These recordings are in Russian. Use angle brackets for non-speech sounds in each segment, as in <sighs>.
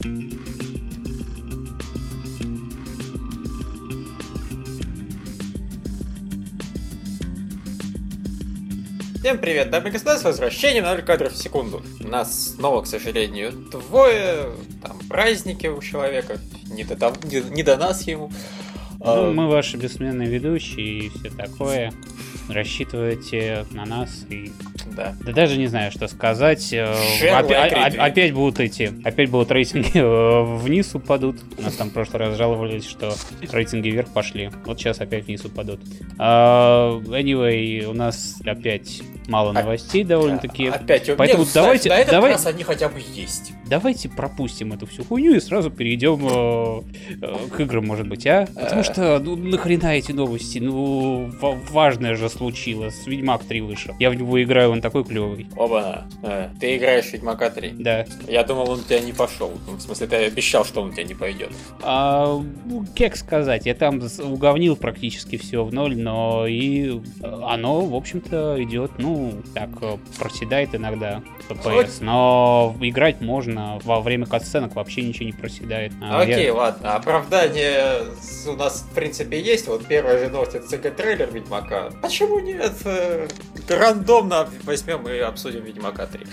Всем привет, дамы и господа, с возвращением на 0 кадров в секунду. Нас снова, к сожалению, двое, там праздники у человека, не до, не, не до нас ему. Ну, а... мы ваши бессменные ведущие и все такое. Рассчитываете на нас и да. Да даже не знаю, что сказать. Э, опять, опять будут эти, опять будут рейтинги э, вниз упадут. У нас там в прошлый раз жаловались, что рейтинги вверх пошли. Вот сейчас опять вниз упадут. Uh, anyway, у нас опять мало новостей довольно-таки. Опять. Поэтому Нет, давайте, на этот давай, раз они хотя бы есть. Давайте пропустим эту всю хуйню и сразу перейдем э, э, к играм, может быть, а? Потому что, ну, нахрена эти новости? Ну, важное же случилось. Ведьмак 3 вышел. Я в него играю, он такой клевый. Оба. Э, ты играешь в Ведьмака 3? Да. Я думал, он у тебя не пошел. Ну, в смысле, ты обещал, что он у тебя не пойдет. А, ну, как сказать, я там уговнил практически все в ноль, но и оно, в общем-то, идет, ну, так, э, проседает иногда FPS, но играть можно во время катсценок вообще ничего не проседает. А, Окей, я... ладно, оправдание у нас в принципе есть, вот первая же новость это CG-трейлер Ведьмака. Почему нет? Э, рандомно возьмем и обсудим Ведьмака 3.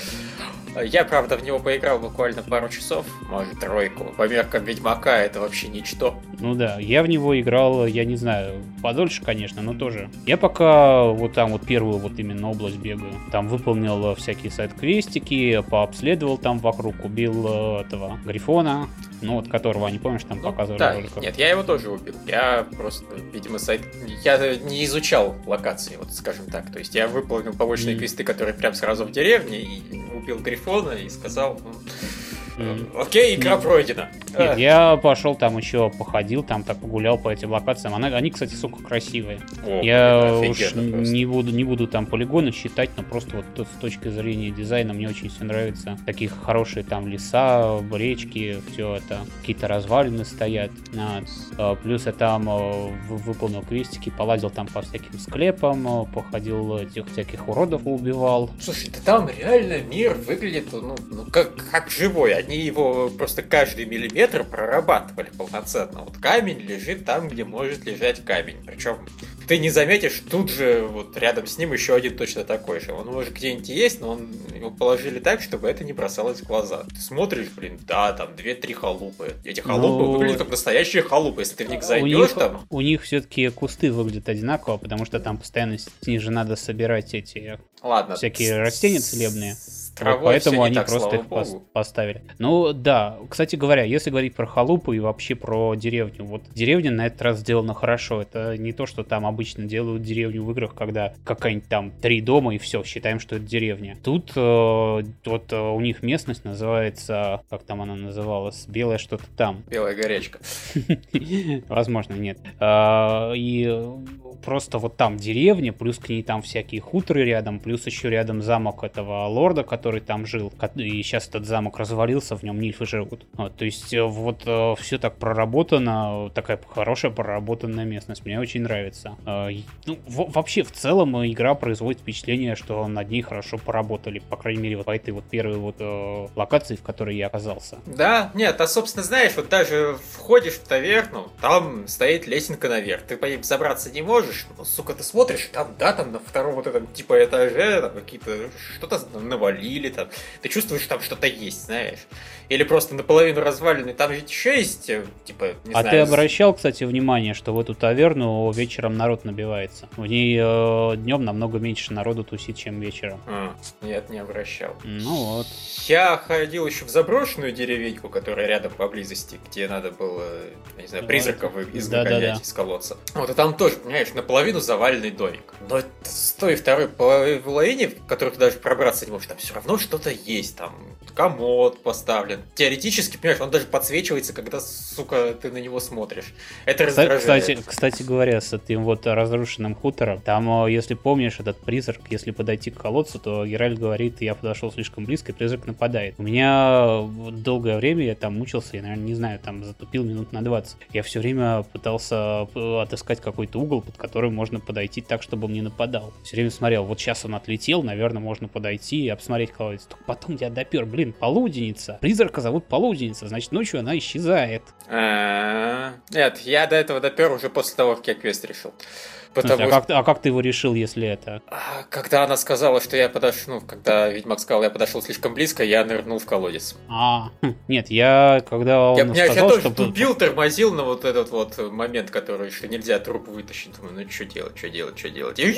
Я, правда, в него поиграл буквально пару часов, может, тройку. По меркам Ведьмака это вообще ничто. Ну да, я в него играл, я не знаю, подольше, конечно, но тоже. Я пока вот там вот первую вот именно область бегаю. Там выполнил всякие сайт-квестики, пообследовал там вокруг, убил э, этого Грифона, ну вот которого, не помнишь, там ну, показывали да, роликов. Нет, я его тоже убил. Я просто, видимо, сайт... Я не изучал локации, вот скажем так. То есть я выполнил побочные mm. квесты, которые прям сразу в деревне, и убил Грифона, и сказал, ну, Mm. Окей, игра пройдена. Нет, я пошел там еще походил, там так погулял по этим локациям. Она, они, кстати, сука, красивые. О, я уж не буду, не буду там полигоны считать, но просто вот с точки зрения дизайна мне очень все нравится. Такие хорошие там леса, речки, все это. Какие-то развалины стоят. А, плюс я там а, выполнил квестики, полазил там по всяким склепам, а, походил этих всяких уродов убивал. Слушай, да там реально мир выглядит ну, ну как, как живой они его просто каждый миллиметр прорабатывали полноценно. Вот камень лежит там, где может лежать камень. Причем ты не заметишь, тут же вот рядом с ним еще один точно такой же. Он может где-нибудь есть, но он его положили так, чтобы это не бросалось в глаза. Ты смотришь, блин, да, там две-три халупы. Эти халупы ну, выглядят как настоящие халупы. Если ты в них зайдешь, у них, там... У них все-таки кусты выглядят одинаково, потому что там постоянно снизу надо собирать эти Ладно, всякие растения целебные вот поэтому они так, просто их Богу. поставили. Ну да, кстати говоря, если говорить про халупу и вообще про деревню, вот деревня на этот раз сделана хорошо. Это не то, что там обычно делают деревню в играх, когда какая-нибудь там три дома и все, считаем, что это деревня. Тут э, вот э, у них местность называется, как там она называлась, белая что-то там. <laughs> Белая горячка. Возможно, нет. А, и просто вот там деревня, плюс к ней там всякие хуторы рядом, плюс еще рядом замок этого лорда, который который там жил. И сейчас этот замок развалился, в нем нильфы живут. Вот, то есть э, вот э, все так проработано, такая хорошая проработанная местность. Мне очень нравится. Э, ну, вообще, в целом, игра производит впечатление, что над ней хорошо поработали. По крайней мере, вот по этой вот первой вот локации, в которой я оказался. Да, нет, а собственно, знаешь, вот даже входишь в таверну, там стоит лесенка наверх. Ты по ним забраться не можешь, но, сука, ты смотришь, там, да, там на втором вот этом типа этаже, там какие-то что-то навалили или там ты чувствуешь, что там что-то есть, знаешь. Или просто наполовину развалины, там ведь еще есть, э, типа, не А знаю, ты обращал, кстати, внимание, что в эту таверну вечером народ набивается? В ней э, днем намного меньше народу тусит, чем вечером. А, нет, не обращал. Ну вот. Я ходил еще в заброшенную деревеньку, которая рядом поблизости, где надо было, не знаю, призраков изгонять да, да, да. из колодца. Вот, и там тоже, понимаешь, наполовину заваленный домик. Но с той второй половине, в которых ты даже пробраться не можешь, там все равно что-то есть, там комод поставлен. Теоретически, понимаешь, он даже подсвечивается, когда, сука, ты на него смотришь. Это раздражает. Кстати, кстати говоря, с этим вот разрушенным хутором, там, э, если помнишь, этот призрак, если подойти к колодцу, то Геральт говорит, я подошел слишком близко, и призрак нападает. У меня долгое время я там мучился, я, наверное, не знаю, там затупил минут на 20. Я все время пытался э, отыскать какой-то угол, под который можно подойти так, чтобы он не нападал. Все время смотрел, вот сейчас он отлетел, наверное, можно подойти и обсмотреть колодец. Только потом я допер, блин, полуденница. Призрака зовут полуденница, значит, ночью она исчезает. А, Нет, я до этого допер уже после того, как я квест решил. Потому а, как, а как ты его решил, если это? А, когда она сказала, что я подошел, ну, когда Ведьмак сказал, я подошел слишком близко, я нырнул в колодец. А, хм, нет, я когда он я, сказал, я тоже что... тупил, тормозил на вот этот вот момент, который еще нельзя труп вытащить. Думаю, ну что делать, что делать, что делать? И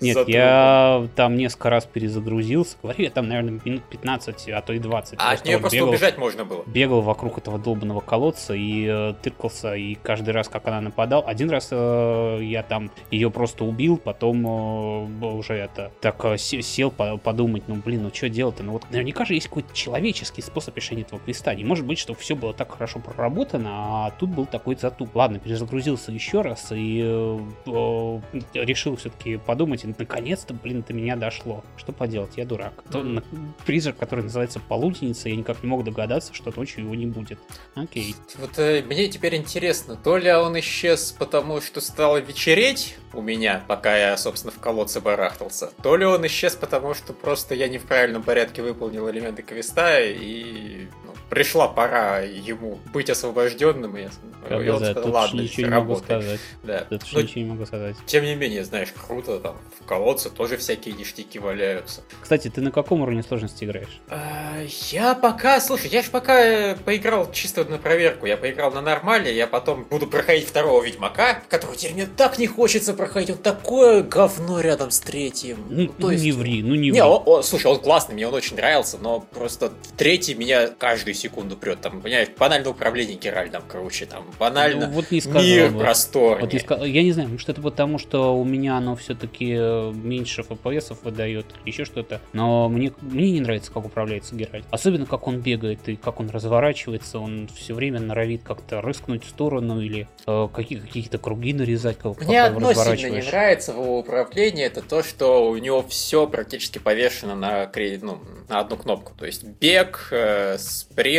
<laughs> Нет, я там несколько раз перезагрузился. Говорю, я там, наверное, минут 15, а то и 20. А от нее просто убежать можно было. Бегал вокруг этого долбанного колодца и э, тыркался, и каждый раз, как она нападал, один раз я там ее просто убил, потом э, уже это так э, сел подумать, ну блин, ну что делать-то? Ну вот наверняка же есть какой-то человеческий способ решения этого квеста. Не может быть, что все было так хорошо проработано, а тут был такой затуп. Ладно, перезагрузился еще раз и э, решил все-таки подумать, и наконец-то, блин, до меня дошло. Что поделать, я дурак. То, призрак, который называется полуденница, я никак не мог догадаться, что ночью его не будет. Окей. Вот э, мне теперь интересно, то ли он исчез потому, что стало вечереть у меня, пока я, собственно, в колодце барахтался, то ли он исчез, потому что просто я не в правильном порядке выполнил элементы квеста, и ну, пришла пора ему быть освобожденным, и, и он сказал, ладно, ничего не могу сказать. Да. Тут ну, ничего не могу сказать. Тем не менее, знаешь, круто, там, в колодце тоже всякие ништяки валяются. Кстати, ты на каком уровне сложности играешь? А, я пока, слушай, я же пока э, поиграл чисто на проверку, я поиграл на нормале, я потом буду проходить второго Ведьмака, которого теперь мне так не хочется проходить, он такое говно рядом с третьим. Ну, ну то есть... не ври, ну не ври. Не, он, он, слушай, он классный, мне он очень нравился, но просто третий меня каждую секунду прет. Там, понимаешь, банально управление Геральдом круче, там, банально ну, вот не сказал, мир вот. просторнее. Вот не сказал, я не знаю, может это потому, что у меня оно все-таки э, меньше FPS выдает, еще что-то, но мне, мне не нравится, как управляется Геральт. Особенно, как он бегает и как он разворачивается, он все время норовит как-то рыскнуть в сторону или э, какие- какие-то круги нарезать, как, Мне одно сильно не нравится в его управлении, это то, что у него все практически повешено на, ну, на одну кнопку. То есть бег, э, спринт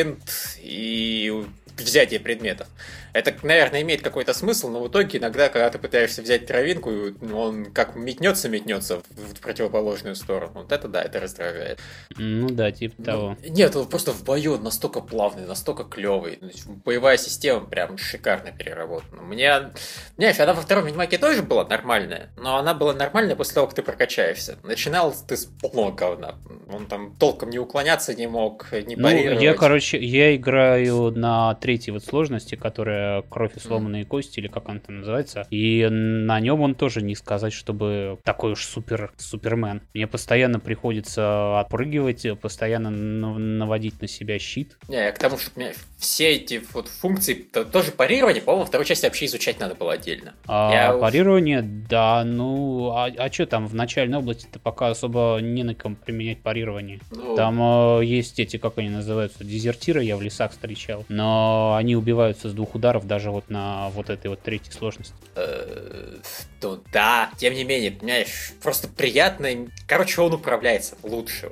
и взятие предметов. Это, наверное, имеет какой-то смысл, но в итоге иногда, когда ты пытаешься взять травинку, он как метнется, метнется в противоположную сторону. Вот это да, это раздражает. Ну да, типа ну, того. Нет, он просто в бою настолько плавный, настолько клевый. Боевая система прям шикарно переработана. Мне, знаешь, она во втором Ведьмаке тоже была нормальная, но она была нормальная после того, как ты прокачаешься. Начинал ты с полного говна. Он там толком не уклоняться не мог, не парировать. Ну, я, короче, я играю на третьей вот сложности, которая кровь и сломанные кости, или как он там называется. И на нем он тоже не сказать, чтобы такой уж супер супермен. Мне постоянно приходится отпрыгивать, постоянно наводить на себя щит. Не, я к тому, что все эти вот функции, то, тоже парирование, по-моему, второй части вообще изучать надо было отдельно. А, я... Парирование, да, ну, а, а что там в начальной области-то пока особо не на ком применять парирование. Ну... Там э, есть эти, как они называются, дезертиры, я в лесах встречал, но они убиваются с двух ударов ударов даже вот на вот этой вот третьей сложности. Э, то да, тем не менее, понимаешь, просто приятно. Короче, он управляется лучше.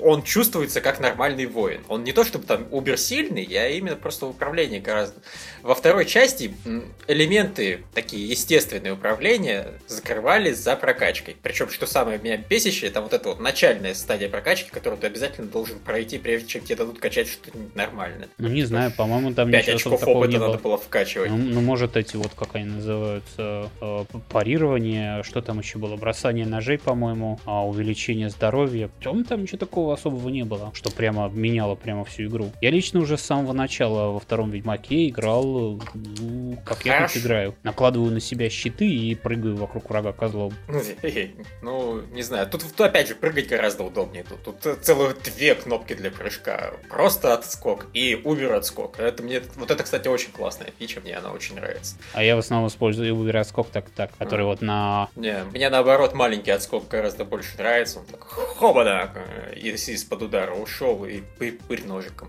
Он чувствуется как нормальный воин. Он не то чтобы там убер сильный, а именно просто управление гораздо. Во второй части элементы такие естественные управления закрывались за прокачкой. Причем, что самое меня бесящее, это вот эта вот начальная стадия прокачки, которую ты обязательно должен пройти, прежде чем тебе дадут качать что-то нормальное. Ну не знаю, по-моему, там 5 очков опыта надо было вкачивать. Ну, ну, может, эти вот, как они называются, э, парирование, что там еще было, бросание ножей, по-моему, а увеличение здоровья. Там, там ничего такого особого не было, что прямо меняло прямо всю игру. Я лично уже с самого начала во втором Ведьмаке играл, ну, как я тут играю. Накладываю на себя щиты и прыгаю вокруг врага козлом. Ну, <laughs> не знаю, тут, тут опять же прыгать гораздо удобнее. Тут, тут целых две кнопки для прыжка. Просто отскок и убер отскок. Это мне, вот это, кстати, очень классная фича, мне она очень нравится. А я в основном использую убер отскок так, так, который а. вот на... Не, мне наоборот маленький отскок гораздо больше нравится. Он так хобана из- из-под удара ушел и пырь ножиком.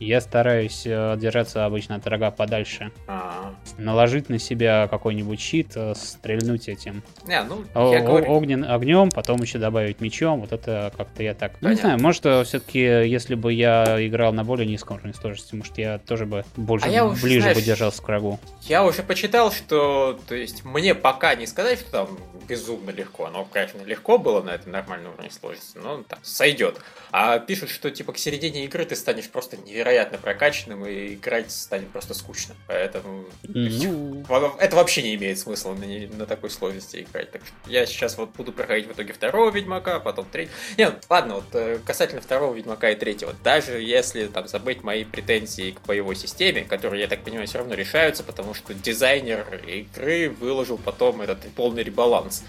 Я стараюсь э, держаться обычно от врага подальше. А, Наложить на себя какой-нибудь щит, э, стрельнуть этим Не, ну, я говорю, огнен, огнем, потом еще добавить мечом. Вот это как-то я так. Ну, не Понятно. знаю, может, все-таки, если бы я играл на более низком уровне сложности, может, я тоже бы больше А я уж, ближе знаешь, бы держался к врагу. я уже почитал, что, то есть, мне пока не сказать, что там безумно легко. Оно, конечно, легко было на этом нормальном уровне сложности, но там сойдет. А пишут, что, типа, к середине игры ты станешь просто невероятно прокачанным, и играть станет просто скучно. Поэтому... Ну, Это вообще не имеет смысла на, на такой сложности играть. Так что я сейчас вот буду проходить в итоге второго Ведьмака, потом третьего. Не, ладно, вот э, касательно второго Ведьмака и третьего. Даже если там забыть мои претензии к боевой системе, которые, я так понимаю, все равно решаются, потому что дизайнер игры выложил потом этот полный ребаланс.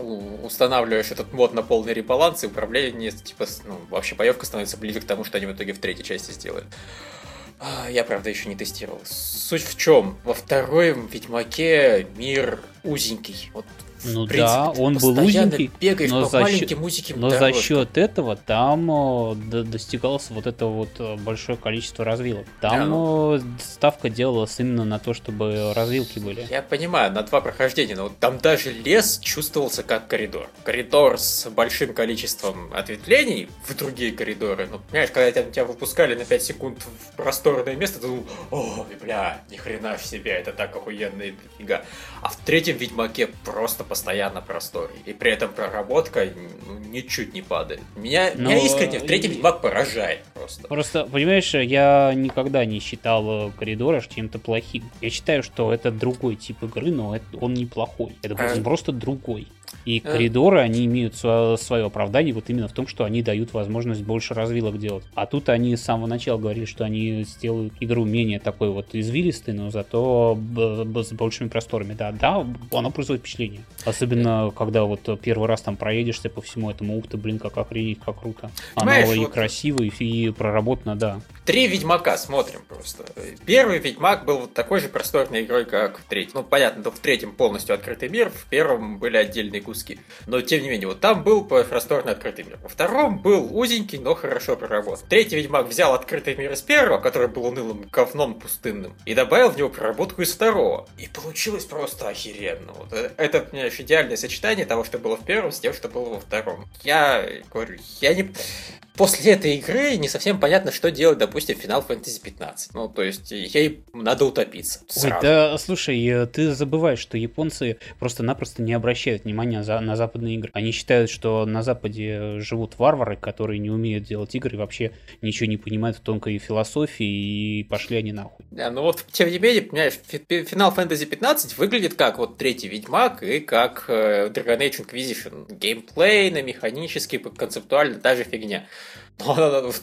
Устанавливаешь этот мод на полный ребаланс, и управление, типа, ну, вообще боевка становится ближе к тому, что они в итоге в третьей части сделают. А, Я, правда, еще не тестировал. Суть в чем? Во втором Ведьмаке мир узенький. Вот, Ну принципе, да, он был узенький, бегаешь но по за счет- но за дорожкам. счет этого там э, достигалось вот это вот э, большое количество развилок. Там Да, ну. э, ставка делалась именно на то, чтобы развилки были. Я понимаю, на два прохождения, но там даже лес чувствовался как коридор. Коридор с большим количеством ответвлений в другие коридоры. Ну, понимаешь, когда тебя, тебя выпускали на 5 секунд в просторное место, ты думал, о, бля, ни хрена в себе, это так охуенно и дофига. А в третьем Ведьмаке просто постоянно простор. И при этом проработка ну, ничуть не падает. Меня, меня Но, искренне в третьем и- Ведьмак поражает просто. Просто, понимаешь, я никогда не считал э, коридоры чем-то плохим. Я считаю, что это другой тип игры, но это, он неплохой. Это А. просто другой. И А. коридоры, они имеют свое, оправдание вот именно в том, что они дают возможность больше развилок делать. А тут они с самого начала говорили, что они сделают игру менее такой вот извилистой, но зато с большими просторами. Да, да, оно производит впечатление. Особенно, когда вот первый раз там проедешься по всему этому, ух ты, блин, как охренеть, как круто. Оно Понимаешь, и вот- красиво, и, и проработано, да. Три Ведьмака смотрим просто. Первый Ведьмак был вот такой же просторной игрой, как в третьем. Ну, понятно, то в третьем полностью открытый мир, в первом были отдельные куски. Но, тем не менее, вот там был просторный открытый мир. Во втором был узенький, но хорошо проработан. Третий Ведьмак взял открытый мир из первого, который был унылым говном пустынным, и добавил в него проработку из второго. И получилось просто охеренно. Вот э, это, понимаешь, идеальное сочетание того, что было в первом, с тем, что было во втором. Я говорю, я не... После этой игры не совсем понятно, что делать, допустим, Final Fantasy 15. Ну, то есть, ей надо утопиться. Ой, Сразу. да, слушай, э, ты забываешь, что японцы просто-напросто не обращают внимания за- на западные игры. Они считают, что на Западе живут варвары, которые не умеют делать игры и вообще ничего не понимают в тонкой философии, и пошли они нахуй. Да, ну вот, тем не менее, понимаешь, Фи- Final Fantasy 15 выглядит как вот третий Ведьмак и как э, Dragon Age Inquisition. Геймплейно, механически, концептуально, та же фигня. Но она- она- вот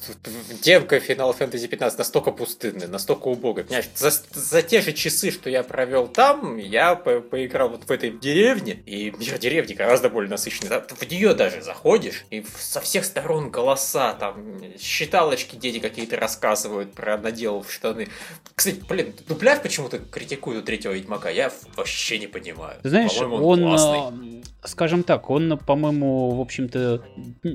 демка Final Fantasy 15 настолько пустынная, настолько убогая. Понимаешь, за, за те же часы, что я провел там, я по- поиграл вот в этой деревне, и мир деревни гораздо более насыщенный. В нее даже заходишь, и со всех сторон голоса, там, считалочки дети какие-то рассказывают про надел в штаны. Кстати, блин, дубляж почему-то критикуют у третьего Ведьмака, я вообще не понимаю. Ты знаешь, По-моему, он, классный. Скажем так, он, по-моему, в общем-то,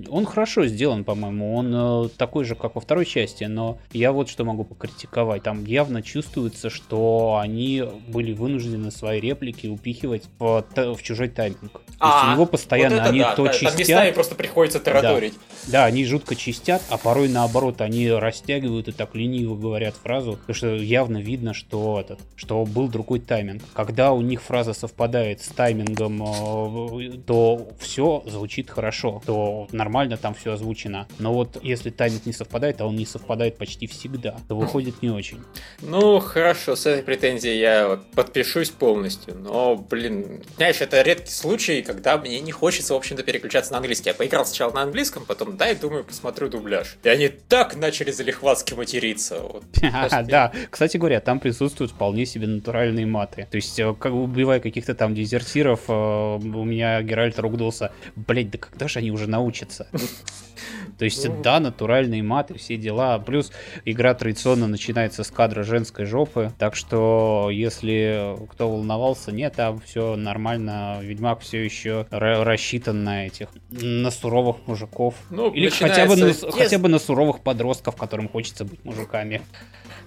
он хорошо сделан, по-моему. Он э, такой же, как во второй части, но я вот что могу покритиковать. Там явно чувствуется, что они были вынуждены свои реплики упихивать в, в чужой тайминг. То есть А, у него постоянно вот это они да, то да, Там местами чистят, просто приходится тараторить. да, они жутко чистят, а порой наоборот, они растягивают и так лениво говорят фразу, потому что явно видно, что этот, что был другой тайминг. Когда у них фраза совпадает с таймингом, э, то все звучит хорошо, то нормально там все озвучено. Но вот если тайминг не совпадает, а он не совпадает почти всегда, то выходит не очень. Ну, хорошо, с этой претензией я вот подпишусь полностью, но, блин, знаешь, это редкий случай, когда мне не хочется, в общем-то, переключаться на английский. Я поиграл сначала на английском, потом, дай, думаю, посмотрю дубляж. И они так начали залихватски материться. Вот, <laughs> Да, кстати говоря, там присутствуют вполне себе натуральные маты. То есть, э, как убивая каких-то там дезертиров, э, у меня Геральт ругнулся, блять, да когда же они уже научатся? <laughs> То есть, Ну. да, натуральные маты, все дела. Плюс игра традиционно начинается с кадра женской жопы. Так что, если кто волновался, нет, там все нормально. Ведьмак все еще рассчитан на этих, на суровых мужиков. Ну, Или хотя бы, на, хотя бы на суровых подростков, которым хочется быть мужиками.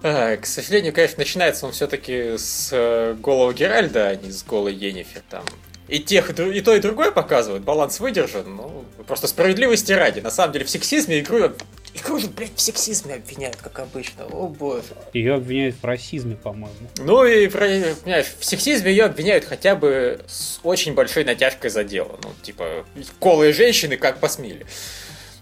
А, к сожалению, конечно, начинается он все-таки с э, голого Геральда, а не с голой Енифер. Там и тех, и то, и другое показывают, баланс выдержан, ну, просто справедливости ради. На самом деле в сексизме игру Игру же, блядь, в сексизме обвиняют, как обычно. О боже. Ее обвиняют в расизме, по-моему. Ну и, понимаешь, в сексизме ее обвиняют хотя бы с очень большой натяжкой за дело. Ну, типа, колые женщины как посмели.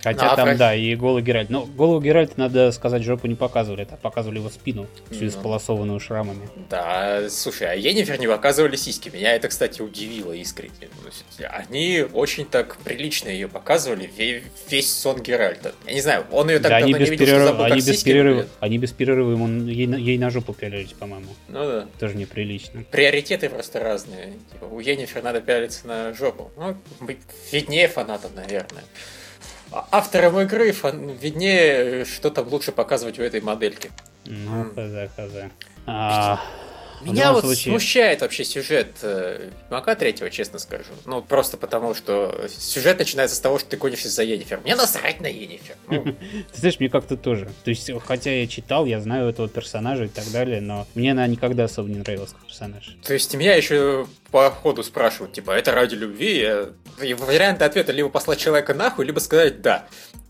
Хотя ну, а там, про... да, и голый Геральт. Но голову Геральта, надо сказать, жопу не показывали, это показывали его спину, всю ну. исполосованную шрамами. Да, слушай, а Енифер не показывали сиськи. Меня это, кстати, удивило искренне. Они очень так прилично ее показывали, весь сон Геральта. Я не знаю, он ее так да, давно они без не видел, перерыв... что забыл, они без перерыва, Они без перерыва ему, ей, ей на жопу пялились, по-моему. Ну да. Тоже неприлично. Приоритеты просто разные. Типа, у Енифер надо пялиться на жопу. Ну, виднее фанатам, наверное авторам игры виднее, что там лучше показывать в этой модельке. Ну, хз, хз. А, меня вот случае... смущает вообще сюжет э, Ведьмака третьего, честно скажу. Ну, просто потому, что сюжет начинается с того, что ты гонишься за Енифер. Мне насрать на Енифер. Ну. <laughs> Ты знаешь, мне как-то тоже. То есть, хотя я читал, я знаю этого персонажа и так далее, но мне она никогда особо не нравилась как персонаж. То есть, меня еще по ходу спрашивают, типа, это ради любви? И варианты ответа либо послать человека нахуй, либо сказать «да».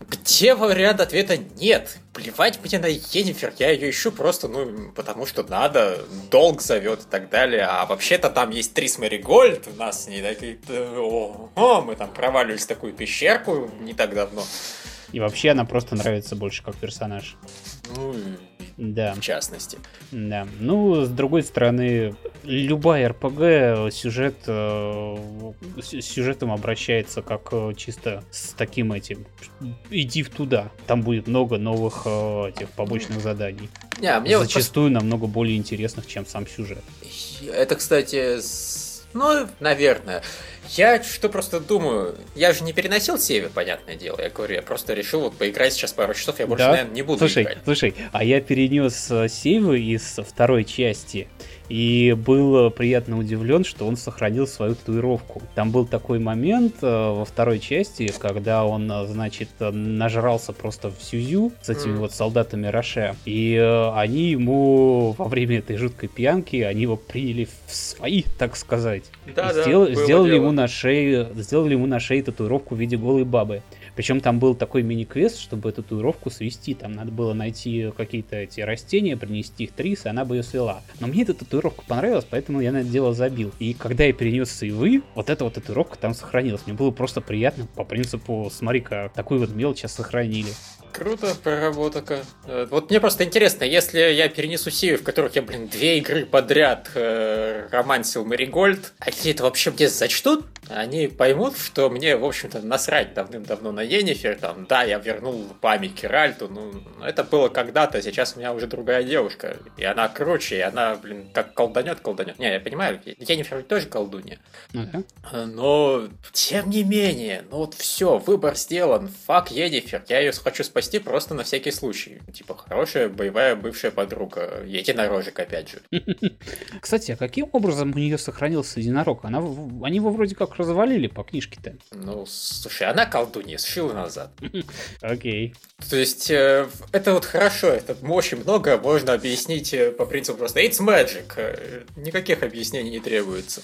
Где вариант ответа нет? Плевать мне на Енифер, я ее ищу просто, ну, потому что надо, долг зовет и так далее. А вообще-то там есть Трис Гольд, у нас не такие... О, о, мы там проваливались в такую пещерку не так давно. И вообще она просто нравится больше как персонаж. Ну, да. в частности. Да. Ну, с другой стороны, любая РПГ сюжет э, сюжетом обращается как э, чисто с таким этим. Иди в туда. Там будет много новых э, этих побочных заданий. Не, мне Зачастую вот... намного более интересных, чем сам сюжет. Это, кстати, с... ну, наверное. Я что просто думаю, я же не переносил север, понятное дело. Я говорю, я просто решил вот поиграть сейчас пару часов, я больше, да? наверное, не буду слушай, играть. Слушай, а я перенес э, сейвы из второй части и был приятно удивлен, что он сохранил свою татуировку. Там был такой момент э, во второй части, когда он, э, значит, нажрался просто в сюзю с этими mm. вот солдатами Роше, и э, они ему во время этой жуткой пьянки, они его приняли в свои, так сказать. Да, Сдел- да, сделали ему на шее, сделали ему на шее татуировку в виде голой бабы. Причем там был такой мини-квест, чтобы эту татуировку свести. Там надо было найти какие-то эти растения, принести их Трис, и она бы ее свела. Но мне эта татуировка понравилась, поэтому я на это дело забил. И когда я перенес сейвы, вот эта вот татуировка там сохранилась. Мне было просто приятно по принципу, смотри-ка, такую вот мелочь сейчас сохранили. Круто, проработка. Э, вот мне просто интересно, если я перенесу серию, в которых я, блин, две игры подряд э, романсил Маригольд, они это вообще мне зачтут? Они поймут, что мне, в общем-то, насрать давным-давно на Енифер, там, да, я вернул память Керальту, ну, это было когда-то, сейчас у меня уже другая девушка, и она круче, и она, блин, как колданет, колданет. Не, я понимаю, Енифер тоже колдунья. Uh-huh. Но, тем не менее, ну вот все, выбор сделан, фак Енифер, я ее хочу спасти спасти просто на всякий случай. Типа, хорошая боевая бывшая подруга. Единорожек, опять же. <laughs> Кстати, а каким образом у нее сохранился единорог? Она, они его вроде как развалили по книжке-то. Ну, слушай, она колдунья, сшила назад. <laughs> Окей. То есть, э, это вот хорошо, это очень много можно объяснить э, по принципу просто It's magic. Э, никаких объяснений не требуется.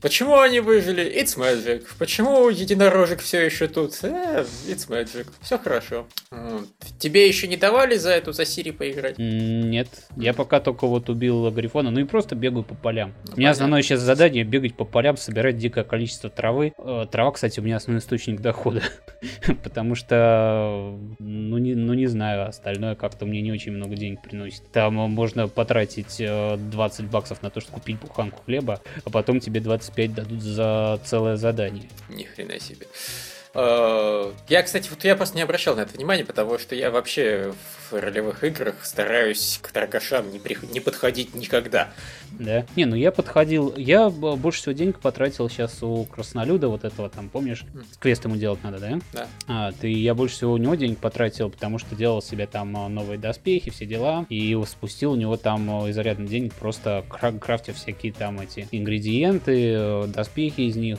Почему они выжили? It's magic. Почему единорожек все еще тут? Э, it's magic. Все хорошо. Тебе еще не давали за эту, за Сири поиграть? Нет. Я пока только вот убил Грифона, ну и просто бегаю по полям. Ну, у меня основное сейчас задание бегать по полям, собирать дикое количество травы. Э, трава, кстати, у меня основной источник дохода. <laughs> Потому что, ну не, ну не знаю, остальное как-то мне не очень много денег приносит. Там можно потратить 20 э, баксов на то, чтобы купить буханку хлеба, а потом тебе 20 25 дадут за целое задание. Ни хрена себе. Э, я, кстати, вот я просто не обращал на это внимания, потому что я вообще в ролевых играх стараюсь к торгашам не, при... не подходить никогда. Да. Не, ну я подходил. Я больше всего денег потратил сейчас у Краснолюда, вот этого там, помнишь? Квест ему делать надо, да? Да. А, ты, я больше всего у него денег потратил, потому что делал себе там а, новые доспехи, все дела. И спустил у него там а, изрядно денег, просто крафтив всякие там эти ингредиенты, э, доспехи из них.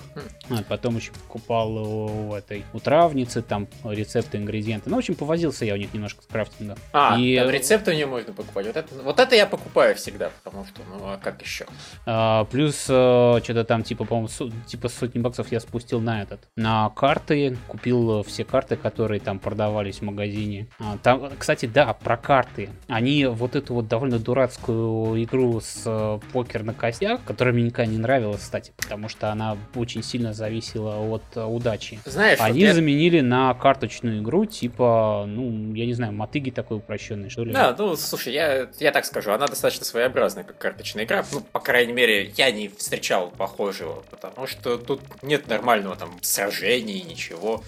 А, потом еще покупал у этой у травницы там рецепты, ингредиенты. Ну, в общем, повозился я у них немножко с крафтингом. А, и... там рецепты у нее можно покупать. Вот это, вот это я покупаю всегда, потому что, ну, а как еще? А, плюс а, что-то там, типа, по-моему, со, типа сотни баксов я спустил на этот, на карты, купил все карты, которые там продавались в магазине. А, там, кстати, да, про карты. Они вот эту вот довольно дурацкую игру с а, покер на костях, которая мне никогда не нравилась, кстати, потому что она очень сильно зависела от а, удачи. Знаешь, они вот я... заменили на карточную игру, типа, ну, я не знаю, мотыги такой упрощенный, что ли? Да, ну, слушай, я, я так скажу, она достаточно своеобразная, как карточная игра. Ну, по крайней мере, я не встречал похожего, потому что тут нет нормального там сражения, ничего.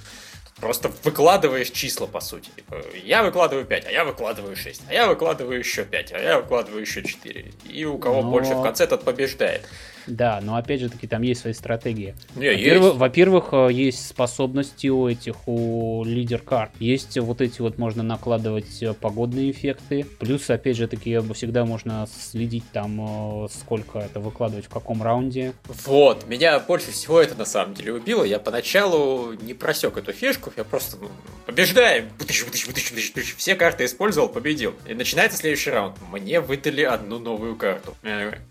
Просто выкладываешь числа, по сути. Типа, я выкладываю 5, а я выкладываю 6, а я выкладываю еще 5, а я выкладываю еще 4. И у кого Но... больше в конце, тот побеждает. Да, но опять же таки там есть свои стратегии. Во-первых, есть. во-первых, э, есть способности у этих, у лидер карт. Есть вот эти вот, можно накладывать э, погодные эффекты. Плюс, опять же таки, всегда можно следить там, э, сколько это выкладывать в каком раунде. Вот, меня больше всего это на самом деле убило. Я поначалу не просек эту фишку, я просто ну, побеждаем, вытащу, вытащу, вытащу, вытащу, все карты использовал, победил. И начинается следующий раунд. Мне выдали одну новую карту.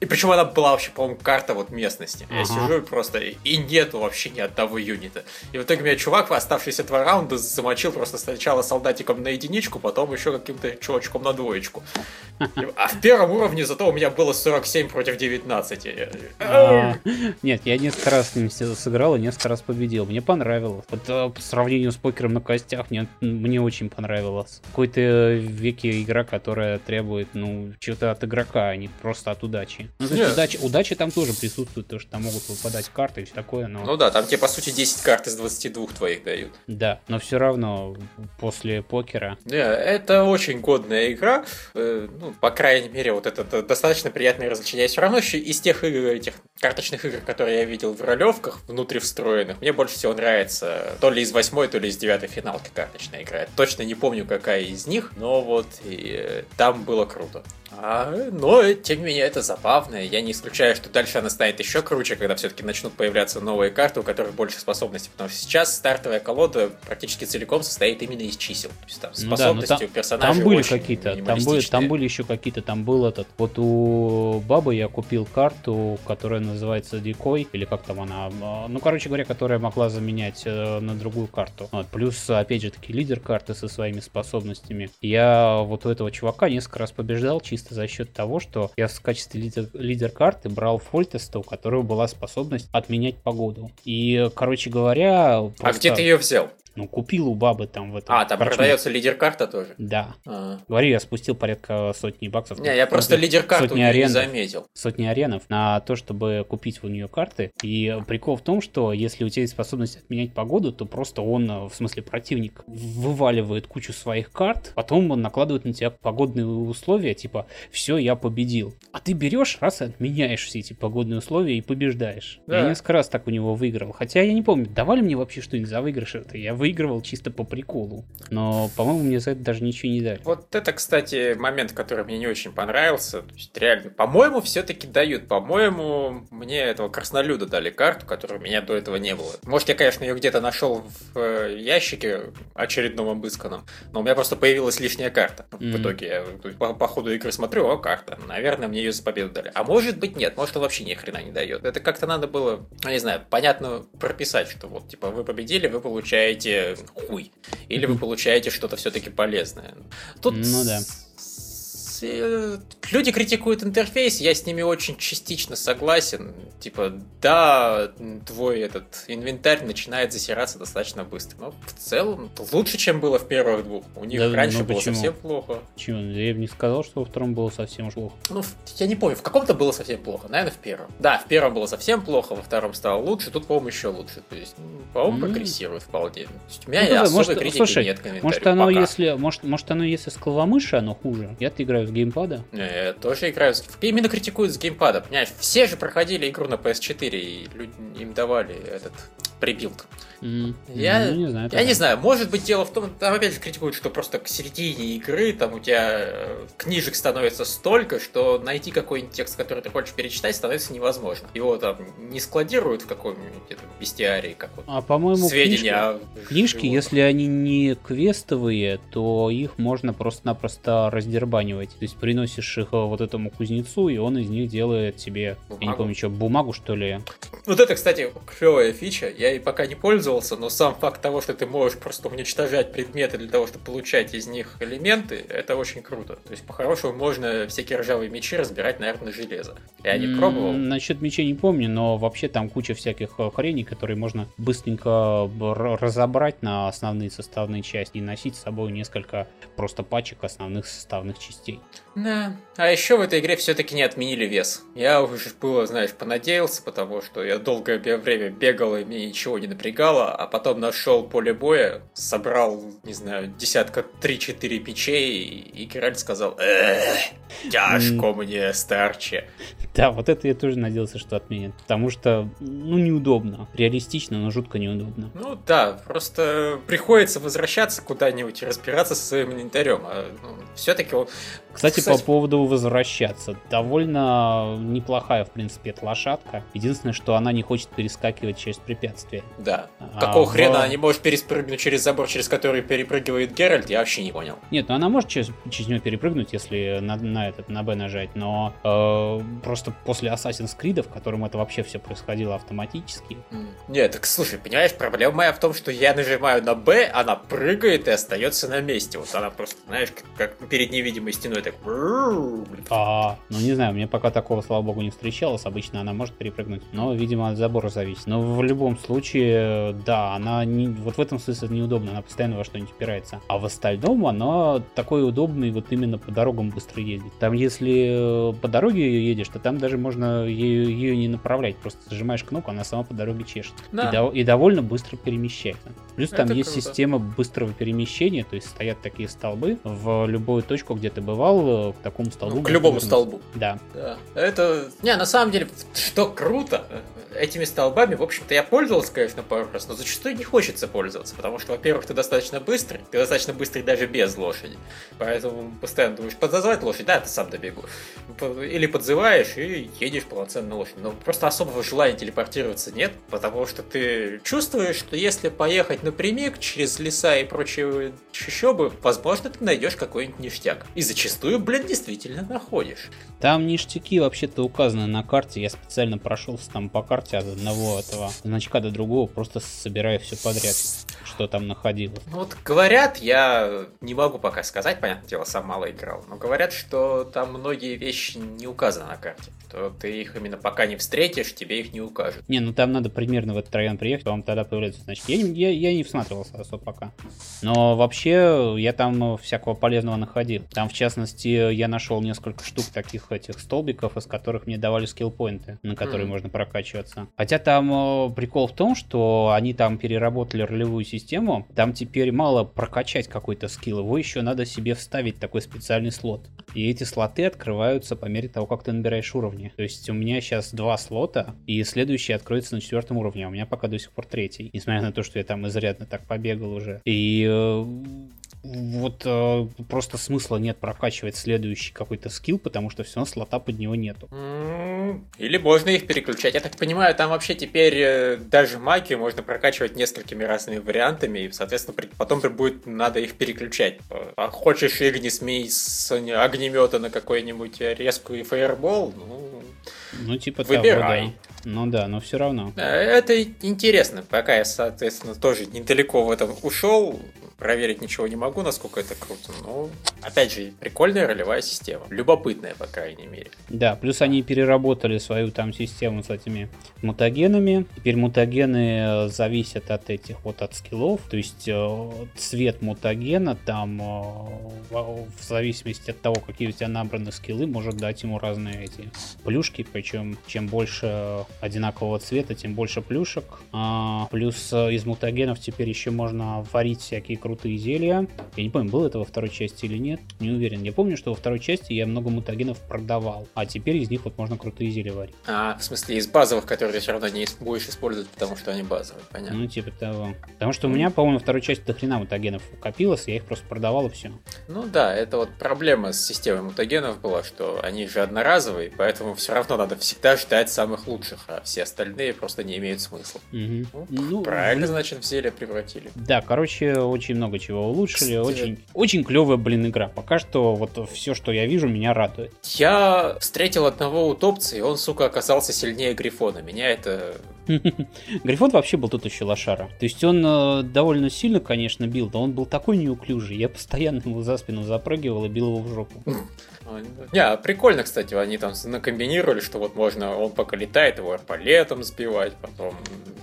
И причем она была вообще, по-моему, карта карта вот местности. Я сижу и просто, и нету вообще ни одного юнита. И в итоге меня чувак, оставшиеся два раунда, замочил просто сначала солдатиком на единичку, потом еще каким-то чувачком на двоечку. А в первом уровне зато у меня было 47 против 19. А, нет, я несколько раз с ним сыграл и несколько раз победил. Мне понравилось. Вот э, по сравнению с покером на костях, мне, мне очень понравилось. Какой-то веке игра, которая требует, ну, чего-то от игрока, а не просто от удачи. Ну, то есть удача, удача там тоже тоже присутствует, то, что там могут выпадать карты и все такое, но... Ну да, там тебе, по сути, 10 карт из 22 твоих дают. Да, но все равно после покера... Да, это очень годная игра, э, ну, по крайней мере, вот это достаточно приятное развлечение. Все равно еще из тех игр, этих карточных игр, которые я видел в ролевках, внутри встроенных, мне больше всего нравится то ли из восьмой, то ли из девятой финалки карточная игра. Я точно не помню, какая из них, но вот и, э, там было круто. А, но, тем не менее, это забавно. Я не исключаю, что дальше она станет еще круче, когда все-таки начнут появляться новые карты, у которых больше способностей. Потому что сейчас стартовая колода практически целиком состоит именно из чисел. То есть там способности ну да, там, у персонажей Там были какие-то, там были, там были еще какие-то, там был этот. Вот у бабы я купил карту, которая называется Дикой, или как там она, а, ну, короче говоря, которая могла заменять э, на другую карту. Вот. Плюс, опять же таки, лидер карты со своими способностями. Я вот у этого чувака несколько раз побеждал чисто чисто за счет того, что я в качестве лидер, лидер карты брал Фольтеста, у которого была способность отменять погоду. И, короче говоря... Просто... А где ты ее взял? Ну, купил у бабы там в этом. А, там короче, продается лидер-карта тоже? Да. А. Говорю, я спустил порядка сотни баксов. Не, я просто лидер-карту не арен, заметил. Сотни аренов на то, чтобы купить у нее карты. И прикол в том, что если у тебя есть способность отменять погоду, то просто он, в смысле противник, вываливает кучу своих карт, потом он накладывает на тебя погодные условия, типа, все, я победил. А ты берешь, раз и отменяешь все эти погодные условия и побеждаешь. Да. Я несколько раз так у него выиграл. Хотя я не помню, давали мне вообще что-нибудь за выигрыш это? Я выигрывал чисто по приколу. Но, по-моему, мне за это даже ничего не дали. Вот это, кстати, момент, который мне не очень понравился. То есть, реально, по-моему, все-таки дают. По-моему, мне этого краснолюда дали карту, которой у меня до этого не было. Может, я, конечно, ее где-то нашел в э, ящике очередном обысканном, но у меня просто появилась лишняя карта. Mm-hmm. В итоге я по, по ходу игры смотрю, о, карта. Наверное, мне ее за победу дали. А может быть, нет. Может, он вообще ни хрена не дает. Это как-то надо было, не знаю, понятно прописать, что вот, типа, вы победили, вы получаете хуй. Или вы получаете что-то все-таки полезное. Тут ну да люди критикуют интерфейс, я с ними очень частично согласен. Типа, да, твой этот инвентарь начинает засираться достаточно быстро. Но в целом лучше, чем было в первых двух. У них да, раньше было почему? совсем плохо. Почему? Я бы не сказал, что во втором было совсем плохо. Ну, я не помню, в каком-то было совсем плохо, наверное, в первом. Да, в первом было совсем плохо, во втором стало лучше, тут, по-моему, еще лучше. То есть, по-моему, mm. прогрессирует вполне. То есть, у меня ну, особой может, критики слушай, нет может оно, пока. если, может, может оно если с клавомыши, оно хуже. Я-то играю с геймпада. Не, я тоже играю с... Именно критикуют с геймпада. Понимаешь, все же проходили игру на PS4, и им давали этот прибилд. Mm. Я, ну, не знаю, я не знаю, может быть дело в том, там опять же критикуют, что просто к середине игры там у тебя э, книжек становится столько, что найти какой-нибудь текст, который ты хочешь перечитать, становится невозможно. Его там не складируют в каком-нибудь бестиарии, как вот а, по-моему, сведения книжки, книжки если они не квестовые, то их можно просто-напросто раздербанивать. То есть приносишь их э, вот этому кузнецу, и он из них делает себе, бумагу? я не помню, что, бумагу что ли. Вот это, кстати, клевая фича. Я и пока не пользовался, но сам факт того, что ты можешь просто уничтожать предметы для того, чтобы получать из них элементы, это очень круто. То есть, по-хорошему, можно всякие ржавые мечи разбирать, наверное, на железо. Я не пробовал. Насчет мечей не помню, но вообще там куча всяких э, хреней, которые можно быстренько разобрать на основные составные части и носить с собой несколько просто пачек основных составных частей. Да. А еще в этой игре все-таки не отменили вес. Я уже было, знаешь, понадеялся, потому что я долгое время бегал и мне ничего не напрягало, а потом нашел поле боя, собрал, не знаю, десятка 3-4 печей, и Геральт сказал, тяжко мне, старче. Да, вот это я тоже надеялся, что отменят, потому что, ну, неудобно. Реалистично, но жутко неудобно. Ну да, просто приходится возвращаться куда-нибудь и разбираться со своим инвентарем. А, ну, все-таки он кстати, Кстати, по поводу возвращаться. Довольно неплохая, в принципе, эта лошадка. Единственное, что она не хочет перескакивать через препятствия. Да. А, Какого в... хрена она не может перепрыгнуть через забор, через который перепрыгивает Геральт, я вообще не понял. Нет, ну она может через, через него перепрыгнуть, если на, на этот, на Б нажать, но э, просто после Assassin's Creed, в котором это вообще все происходило автоматически. Нет, так слушай, понимаешь, проблема моя в том, что я нажимаю на Б, она прыгает и остается на месте. Вот она просто, знаешь, как, как перед невидимой стеной так... А, ну не знаю, мне пока такого, слава богу, не встречалось. Обычно она может перепрыгнуть, но, видимо, от забора зависит. Но в любом случае, да, она не, вот в этом смысле неудобно, она постоянно во что-нибудь упирается. А в остальном она такой удобный вот именно по дорогам быстро ездить. Там, если э, по дороге ее едешь, то там даже можно ее, ее не направлять, просто зажимаешь кнопку, она сама по дороге чешет. Да. И, до, и довольно быстро перемещается. Плюс там Это есть круто. система быстрого перемещения, то есть стоят такие столбы в любую точку, где ты бывал, к такому столбу. Ну, к любому столбу. Да. да. Это, не, на самом деле, что круто, этими столбами, в общем-то, я пользовался, конечно, пару раз, но зачастую не хочется пользоваться, потому что, во-первых, ты достаточно быстрый, ты достаточно быстрый даже без лошади, поэтому постоянно думаешь, подозвать лошадь, да, ты сам добегу. Или подзываешь и едешь полноценно на лошади. Но просто особого желания телепортироваться нет, потому что ты чувствуешь, что если поехать напрямик через леса и прочие чащобы, возможно, ты найдешь какой-нибудь ништяк. И зачастую, блин, действительно находишь. Там ништяки вообще-то указаны на карте, я специально прошелся там по карте карте от одного этого значка до другого, просто собирая все подряд, что там находилось. Ну вот говорят, я не могу пока сказать, понятное дело, сам мало играл, но говорят, что там многие вещи не указаны на карте, что ты их именно пока не встретишь, тебе их не укажут. Не, ну там надо примерно в этот район приехать, вам тогда появляются значки. Я, я, я не всматривался особо пока. Но вообще я там всякого полезного находил. Там, в частности, я нашел несколько штук таких этих столбиков, из которых мне давали скиллпоинты, на которые mm. можно прокачиваться. Хотя там э, прикол в том, что они там переработали ролевую систему, там теперь мало прокачать какой-то скилл, его еще надо себе вставить такой специальный слот. И эти слоты открываются по мере того, как ты набираешь уровни. То есть у меня сейчас два слота, и следующий откроется на четвертом уровне, а у меня пока до сих пор третий. Несмотря на то, что я там изрядно так побегал уже. И э, вот э, просто смысла нет прокачивать следующий какой-то скилл, потому что все равно слота под него нету. Или можно их переключать. Я так понимаю, там вообще теперь э, даже магию можно прокачивать несколькими разными вариантами, и, соответственно, потом будет надо их переключать. А хочешь Игни смей с огнемета на какой-нибудь резкую фаербол, ну, ну типа выбирай. Того, да. Ну да, но все равно. Это интересно, пока я, соответственно, тоже недалеко в этом ушел, проверить ничего не могу, насколько это круто. Но, опять же, прикольная ролевая система. Любопытная, по крайней мере. Да, плюс они переработали свою там систему с этими мутагенами. Теперь мутагены э, зависят от этих вот от скиллов. То есть э, цвет мутагена там э, в зависимости от того, какие у тебя набраны скиллы, может дать ему разные эти плюшки. Причем чем больше одинакового цвета, тем больше плюшек. А, плюс из мутагенов теперь еще можно варить всякие крутые крутые зелья. Я не помню, было это во второй части или нет, не уверен. Я помню, что во второй части я много мутагенов продавал, а теперь из них вот можно крутые зелья варить. А, в смысле, из базовых, которые ты все равно не будешь использовать, потому что они базовые, понятно. Ну, типа того. Потому что у меня, по-моему, во второй части до хрена мутагенов копилось, я их просто продавал и все. Ну да, это вот проблема с системой мутагенов была, что они же одноразовые, поэтому все равно надо всегда ждать самых лучших, а все остальные просто не имеют смысла. Угу. Ну, ну, правильно, значит, в зелье превратили. Да, короче, очень много чего улучшили. Очень, очень клевая, блин, игра. Пока что вот все, что я вижу, меня радует. Я встретил одного утопца, и он, сука, оказался сильнее Грифона. Меня это <laughs> Грифон вообще был тут еще лошара. То есть он э, довольно сильно, конечно, бил, но он был такой неуклюжий. Я постоянно ему за спину запрыгивал и бил его в жопу. <laughs> Не, а прикольно, кстати, они там накомбинировали, что вот можно, он пока летает, его арбалетом сбивать, потом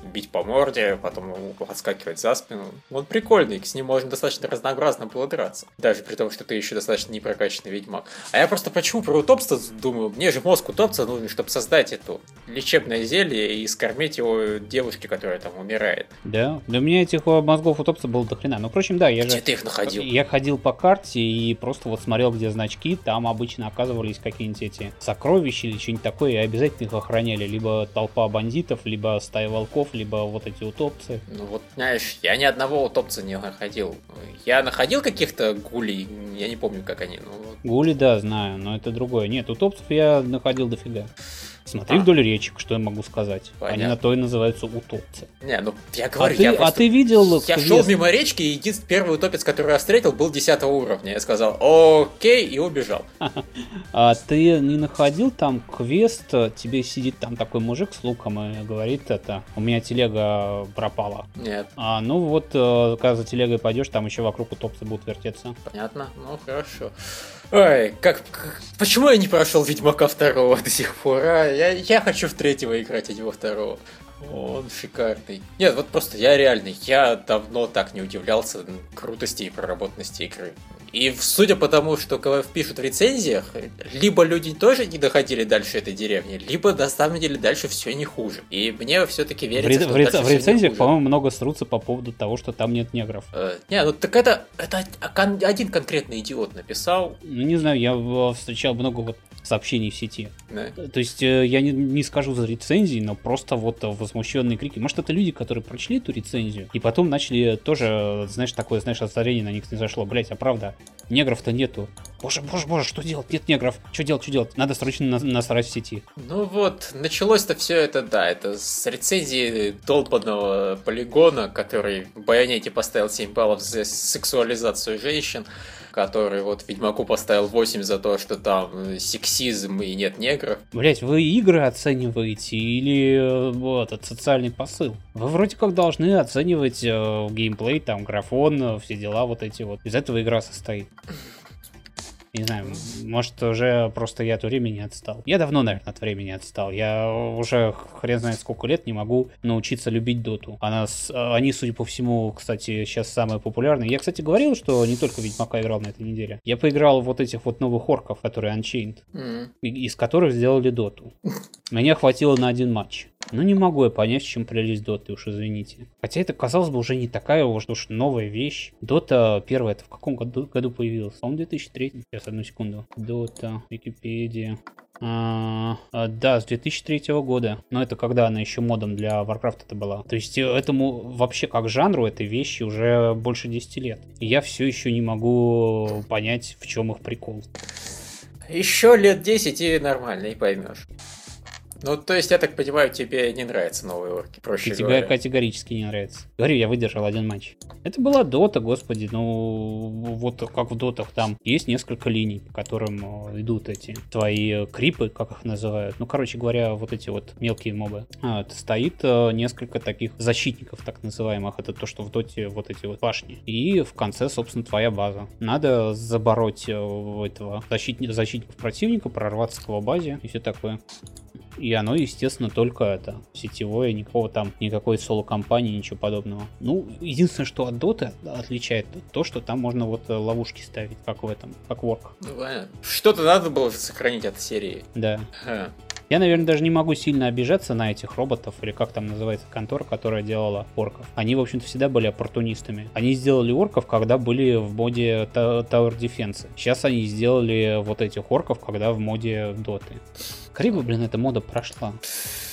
бить по морде, потом отскакивать за спину. Он прикольный, с ним можно достаточно разнообразно было драться. Даже при том, что ты еще достаточно непрокачанный ведьмак. А я просто почему про утопство думаю, мне же мозг утопца нужен, чтобы создать это лечебное зелье и скормить его девушке, которая там умирает. Да, для меня этих мозгов утопца было до хрена. Ну, впрочем, да, я же... Где ты их находил? Я ходил по карте и просто вот смотрел, где значки, там обычно оказывались какие-нибудь эти сокровища или что-нибудь такое, и обязательно их охраняли. Либо толпа бандитов, либо стая волков, либо вот эти утопцы. Ну вот, знаешь, я ни одного утопца не находил. Я находил каких-то гулей, я не помню, как они. Ну... Гули, да, знаю, но это другое. Нет, утопцев я находил дофига. Смотри а. вдоль речек, что я могу сказать. Понятно. Они на то и называются утопцы. Не, ну я говорю, а ты, я а просто... А ты видел... Я шел мимо речки, и единственный первый утопец, который я встретил, был 10 уровня. Я сказал, окей, и убежал. <laughs> А ты не находил там квест, тебе сидит там такой мужик с луком и говорит это, у меня телега пропала. Нет. А, ну вот, э, когда за телегой пойдешь, там еще вокруг утопцы будут вертеться. Понятно, ну хорошо. Ой, как. Почему я не прошел Ведьмака второго до сих пор, а? Я, я хочу в третьего играть, а не во второго. Он шикарный. Нет, вот просто я реальный, я давно так не удивлялся крутости и проработанности игры. И судя по тому, что КВФ пишут в рецензиях, либо люди тоже не доходили дальше этой деревни, либо на самом деле дальше все не хуже. И мне все-таки верится, в, что в, в рецензиях, по-моему, много срутся по поводу того, что там нет негров. Э, не, ну так это, это один конкретный идиот написал. Ну не знаю, я встречал много вот сообщений в сети. Да. То есть э, я не, не скажу за рецензии, но просто вот возмущенные крики. Может, это люди, которые прочли эту рецензию и потом начали тоже, знаешь, такое, знаешь, озарение на них не зашло. Блять, а правда, негров-то нету. Боже, боже, боже, что делать? Нет негров. Что делать, что делать? Надо срочно на насрать в сети. Ну вот, началось-то все это, да, это с рецензии долбанного полигона, который в Байонете поставил 7 баллов за сексуализацию женщин который вот Ведьмаку поставил 8 за то, что там сексизм и нет негров. Блять, вы игры оцениваете или э, вот этот социальный посыл? Вы вроде как должны оценивать э, геймплей, там, графон, э, все дела вот эти вот. Из этого игра состоит. Не знаю, может уже просто я от времени отстал. Я давно, наверное, от времени отстал. Я уже хрен знает сколько лет не могу научиться любить доту. Она, они, судя по всему, кстати, сейчас самые популярные. Я, кстати, говорил, что не только Ведьмака играл на этой неделе. Я поиграл вот этих вот новых орков, которые Unchained, mm. из которых сделали доту. Меня хватило на один матч. Ну не могу я понять, в чем прелесть Доты, уж извините. Хотя это, казалось бы, уже не такая уж, новая вещь. Дота первая, это в каком году, году появилась? По-моему, 2003. Сейчас, одну секунду. Дота, Википедия. А, а, да, с 2003 года. Но это когда она еще модом для Warcraft это была. То есть э, этому вообще как жанру этой вещи уже больше 10 лет. И я все еще не могу понять, в чем их прикол. Еще лет 10 и нормально, и поймешь. Ну, то есть, я так понимаю, тебе не нравятся новые орки, проще Тебе говоря. категорически не нравится. Говорю, я выдержал один матч. Это была дота, господи, ну вот как в дотах там есть несколько линий, по которым э, идут эти твои крипы, как их называют. Ну, короче говоря, вот эти вот мелкие мобы. А, стоит э, несколько таких защитников, так называемых. Это то, что в доте вот эти вот башни. И в конце, собственно, твоя база. Надо забороть э, этого защитника, защитников противника, прорваться к его базе и все такое. И оно, естественно, только это сетевое, никакого там, никакой соло-компании, ничего подобного. Ну, единственное, что от Dota отличает, то, что там можно вот э, ловушки ставить, как в этом, как Work. Ну. Что-то надо было сохранить от серии. Да. Ха. Я, наверное, даже не могу сильно обижаться на этих роботов, или как там называется контора, которая делала орков. Они, в общем-то, всегда были оппортунистами. Они сделали орков, когда были в моде Tower Defense. Сейчас они сделали вот этих орков, когда в моде Доты. Криво, блин, эта мода прошла.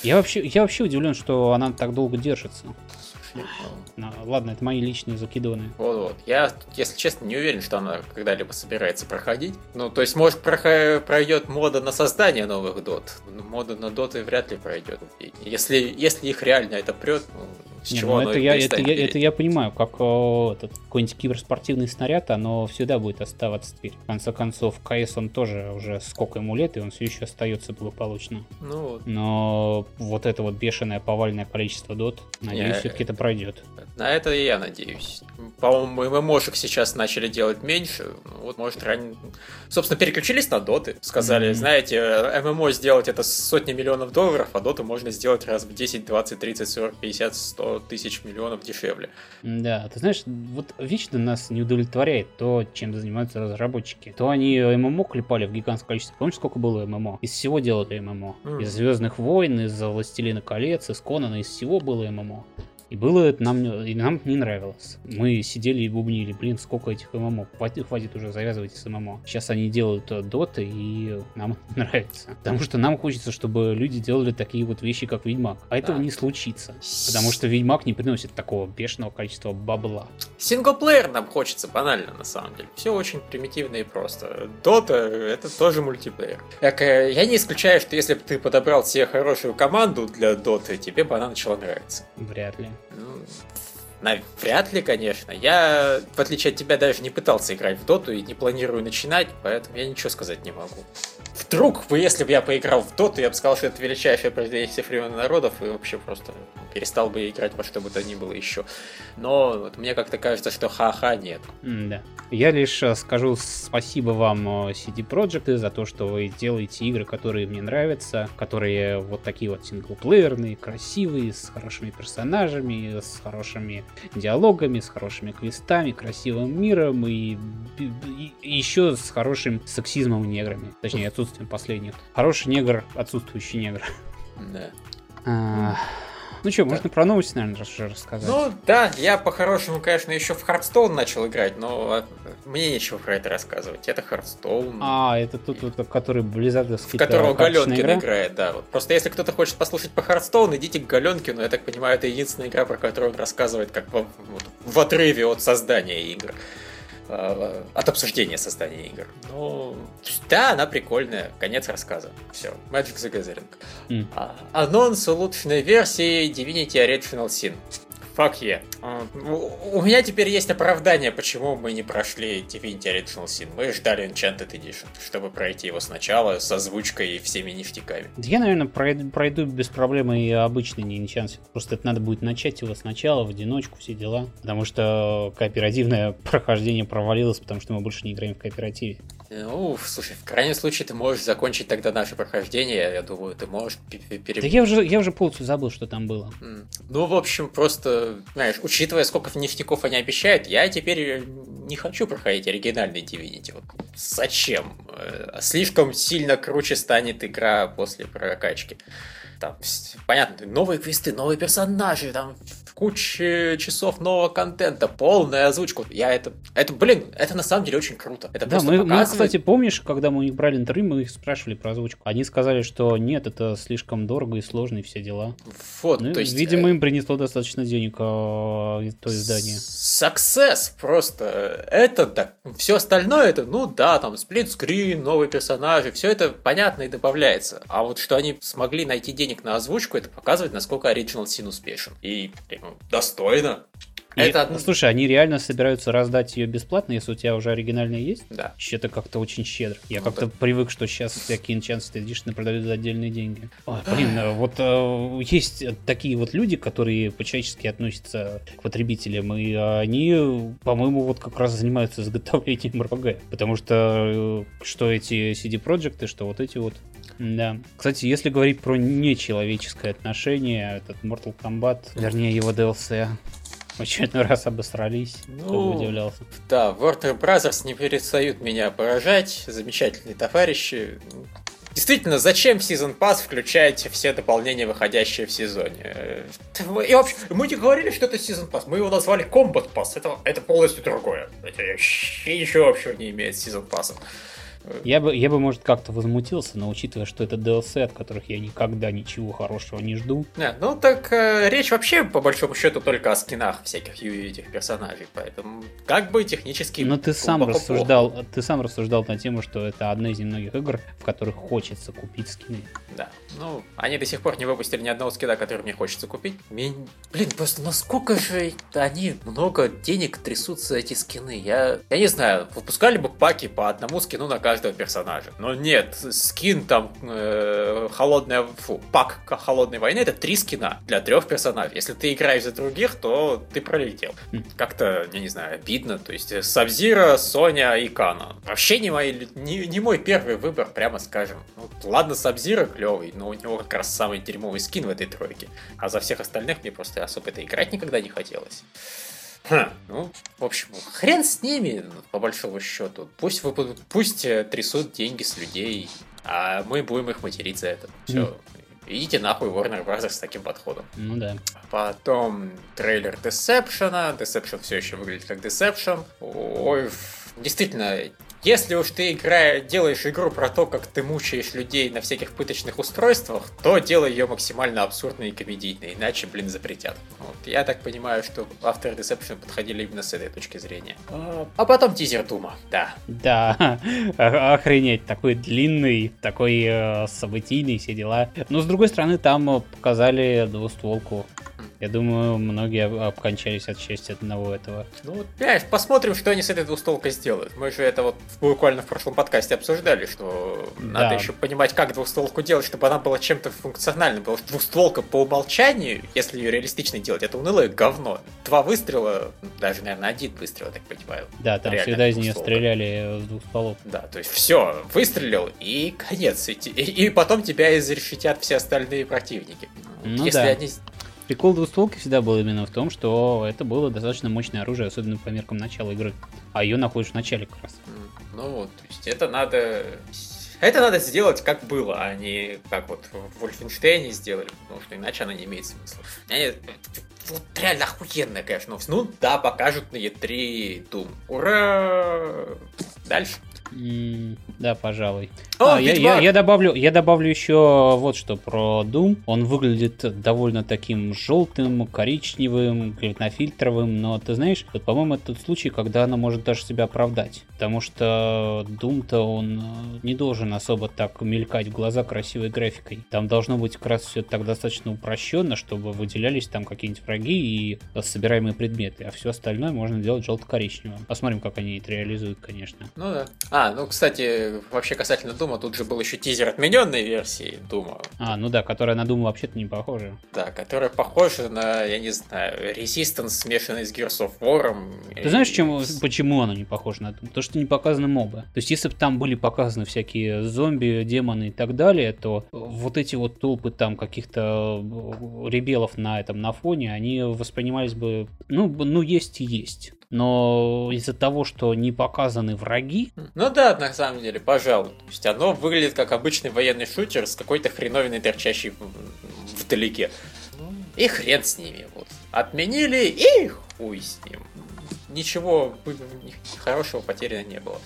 Я вообще, я вообще удивлен, что она так долго держится. Ну, Ну, ладно, это мои личные закидывания. Вот-вот. Я, если честно, не уверен, что она когда-либо собирается проходить. Ну, то есть, может, пройдет мода на создание новых дот. но Мода на доты вряд ли пройдет. Если, если их реально это прет, ну, с Не, чего ну оно это, я, это, я, это я понимаю, как э, этот какой-нибудь киберспортивный снаряд, оно всегда будет оставаться теперь. В конце концов, КС он тоже уже сколько ему лет, и он все еще остается благополучно. Ну, вот. Но вот это вот бешеное повальное количество дот, надеюсь, все-таки это пройдет. На это и я надеюсь. По-моему, ММОшек сейчас начали делать меньше. Ну, Вот, может, ранее... Собственно, переключились на доты. Сказали, Мгм. знаете, ММО сделать это сотни миллионов долларов, а доту можно сделать раз в 10, 20, 30, 40, 50, 100 тысяч миллионов дешевле. Да, ты знаешь, вот вечно нас не удовлетворяет то, чем занимаются разработчики. То они ММО клепали в гигантском количестве. Помнишь, сколько было ММО? Из всего делали ММО. Мгм. Из Звездных войн, из Властелина колец, из Конана, из всего было ММО. И было это нам, и нам не нравилось. Мы сидели и бубнили, блин, сколько этих ММО. Хватит, хватит уже, завязывайте с ММО. Сейчас они делают э, доты, и нам <laughs> нравится. Потому что нам хочется, чтобы люди делали такие вот вещи, как Ведьмак. А этого Да. не случится. Потому что Ведьмак не приносит такого бешеного количества бабла. Синглплеер нам хочется банально, на самом деле. Все очень примитивно и просто. Дота — это тоже мультиплеер. Так, э, я не исключаю, что если бы ты подобрал себе хорошую команду для доты, тебе бы она начала нравиться. Вряд ли. Ну, на- вряд ли, конечно. Я, в отличие от тебя, даже не пытался играть в доту и не планирую начинать, поэтому я ничего сказать не могу. Вдруг, бы, если бы я поиграл в доту, я бы сказал, что это величайшее произведение всех времен народов, и вообще просто перестал бы играть во что бы то ни было еще. Но вот мне как-то кажется, что ха-ха нет. Да. Я лишь э, скажу спасибо вам, э, CD Projekt, за то, что вы делаете игры, которые мне нравятся, которые вот такие вот синглплеерные, красивые, с хорошими персонажами, с хорошими диалогами, с хорошими квестами, красивым миром и, и- и еще с хорошим сексизмом и неграми. Точнее, отсутствием последних. Хороший негр, отсутствующий негр. Да. А, Ну что, можно про новости, наверное, уже рассказать. Ну да, я по-хорошему, конечно, еще в Hearthstone начал играть, но а, мне нечего про это рассказывать. Это Hearthstone. А, это тот, вот, который близзардовский в которого Галенкин игра? играет, да. Вот. Просто если кто-то хочет послушать по Hearthstone, идите к Галенкину. Я так понимаю, это единственная игра, про которую он рассказывает как во- вот, в отрыве от создания игр. А, От обсуждения создания игр. Ну, да, она прикольная. Конец рассказа. Все. Magic the Gathering. М. А, Анонс улучшенной версии Divinity Original Sin. Fuck yeah. А, У меня теперь есть оправдание, почему мы не прошли Divinity Original Sin. Мы ждали Enchanted Edition, чтобы пройти его сначала с озвучкой и всеми ништяками. Да Я, наверное, пройду, пройду без проблем и обычный не Enchanted. Просто это надо будет начать его сначала, в одиночку, все дела. Потому что кооперативное <laughs> прохождение провалилось, потому что мы больше не играем в кооперативе. Ну, слушай, в крайнем случае ты можешь закончить тогда наше прохождение. Я думаю, ты можешь пе- пе- пере- Да я уже, я уже полностью забыл, что там было. Ну, в общем, просто, знаешь, учитывая, сколько ништяков они обещают, я теперь не хочу проходить оригинальный Divinity. Вот зачем? Э, Слишком сильно круче станет игра после прокачки. Там, понятно, новые квесты, новые персонажи, там куча часов нового контента, полная озвучка. Я это, это, блин, это на самом деле очень круто. Это да, мы, показывает... мы, кстати, помнишь, когда мы у них брали интервью, мы их спрашивали про озвучку. Они сказали, что нет, это слишком дорого и сложно, и все дела. Вот, ну, то есть... Видимо, э, им принесло достаточно денег э, то издание. Success просто. Это да. Все остальное, это, ну да, там сплитскрин, новые персонажи, все это понятно и добавляется. А вот что они смогли найти денег на озвучку, это показывает, насколько Original Sin успешен. И достойно. И, это... Слушай, они реально собираются раздать ее бесплатно, если у тебя уже оригинальная есть? Да. Это как-то очень щедро. Я ну, как-то да. привык, что сейчас всякие Enchanted Edition продают за отдельные деньги. Ой, блин, э, вот э, есть такие вот люди, которые по-человечески относятся к потребителям, и они, по-моему, вот как раз занимаются изготовлением <laughs> РПГ. Потому что э, что эти CD Projekt, что вот эти вот да. Кстати, если говорить про нечеловеческое отношение, этот Mortal Kombat, вернее его DLC, в очередной раз обосрались. Ну, Кто удивлялся. Да, Warner Brothers не перестают меня поражать. Замечательные товарищи. Действительно, зачем в Season Pass включаете все дополнения, выходящие в сезоне? И вообще, мы не говорили, что это Season Pass, мы его назвали Combat Pass, это, это полностью другое. Это ничего общего не имеет с Season Pass. Я бы, я бы, может, как-то возмутился, но учитывая, что это DLC, от которых я никогда ничего хорошего не жду. Не, ну так э, речь вообще, по большому счету, только о скинах всяких этих персонажей, поэтому как бы технически... Но ты сам рассуждал, плохо. ты сам рассуждал на тему, что это одна из немногих игр, в которых хочется купить скины. Да, ну, они до сих пор не выпустили ни одного скина, который мне хочется купить. Мне... Блин, просто насколько же они много денег трясутся эти скины. Я, я не знаю, выпускали бы паки по одному скину на каждого персонажа. Но нет, скин там э, холодная, фу, пак холодной войны это три скина для трех персонажей. Если ты играешь за других, то ты пролетел. Хм. Как-то, я не знаю, обидно. То есть Сабзира, Соня и Кана. Вообще не мой, не, не мой первый выбор, прямо скажем. Ну, ладно, Сабзира клевый, но у него как раз самый дерьмовый скин в этой тройке. А за всех остальных мне просто особо это играть никогда не хотелось. Ха, ну, в общем, хрен с ними, по большому счету. Пусть, вы, пусть э, трясут деньги с людей, а мы будем их материть за это. Все. Mm. Идите нахуй Warner Bros. с таким подходом. Ну да. Потом трейлер Deception. Deception все еще выглядит как Deception. Ой, действительно, если уж ты играя, делаешь игру про то, как ты мучаешь людей на всяких пыточных устройствах, то делай ее максимально абсурдной и комедийной, иначе, блин, запретят. Вот. Я так понимаю, что авторы Deception подходили именно с этой точки зрения. А, а потом тизер Дума, да. Да, <laughs> охренеть, такой длинный, такой э, событийный, все дела. Но с другой стороны, там показали двустволку я думаю, многие обкончались от счастья одного этого. Ну, понимаешь, посмотрим, что они с этой двустолкой сделают. Мы же это вот буквально в прошлом подкасте обсуждали, что да. надо еще понимать, как двустолку делать, чтобы она была чем-то функциональным. Потому что двустолка по умолчанию, если ее реалистично делать, это унылое говно. Два выстрела, даже, наверное, один выстрел, так понимаю. Да, там всегда из нее стреляли с двух стволов. Да, то есть все, выстрелил, и конец. И, и, и потом тебя изрешетят все остальные противники. Ну, если да. они Прикол двустволки всегда был именно в том, что это было достаточно мощное оружие, особенно по меркам начала игры. А ее находишь в начале как раз. Ну вот, то есть это надо... Это надо сделать как было, а не как вот в Вольфенштейне сделали, потому что иначе она не имеет смысла. Они, вот реально охуенная, конечно. Ну да, покажут на E3 Doom. Ура! Дальше да, пожалуй. О, а, я, я, я, добавлю, я добавлю еще вот что про Doom. Он выглядит довольно таким желтым, коричневым, клетнофильтровым, но ты знаешь, вот, по-моему, это тот случай, когда она может даже себя оправдать. Потому что Doom-то он э, не должен особо так мелькать в глаза красивой графикой. Там должно быть как раз все так достаточно упрощенно, чтобы выделялись там какие-нибудь враги и собираемые предметы, а все остальное можно делать желто-коричневым. Посмотрим, как они это реализуют, конечно. Ну да. А, ну, кстати, вообще касательно Дума, тут же был еще тизер отмененной версии Дума. А, ну да, которая на Дума вообще-то не похожа. Да, которая похожа на, я не знаю, Resistance, смешанный с Gears of War. Ты и... знаешь, чем, почему она не похожа на Doom? То, что не показаны мобы. То есть, если бы там были показаны всякие зомби, демоны и так далее, то вот эти вот толпы там каких-то ребелов на этом на фоне, они воспринимались бы, ну, ну есть и есть но из-за того, что не показаны враги... Ну да, на самом деле, пожалуй. То есть оно выглядит как обычный военный шутер с какой-то хреновиной торчащей вдалеке. И хрен с ними. Вот. Отменили, и хуй с ним. Ничего хорошего потеряно не было.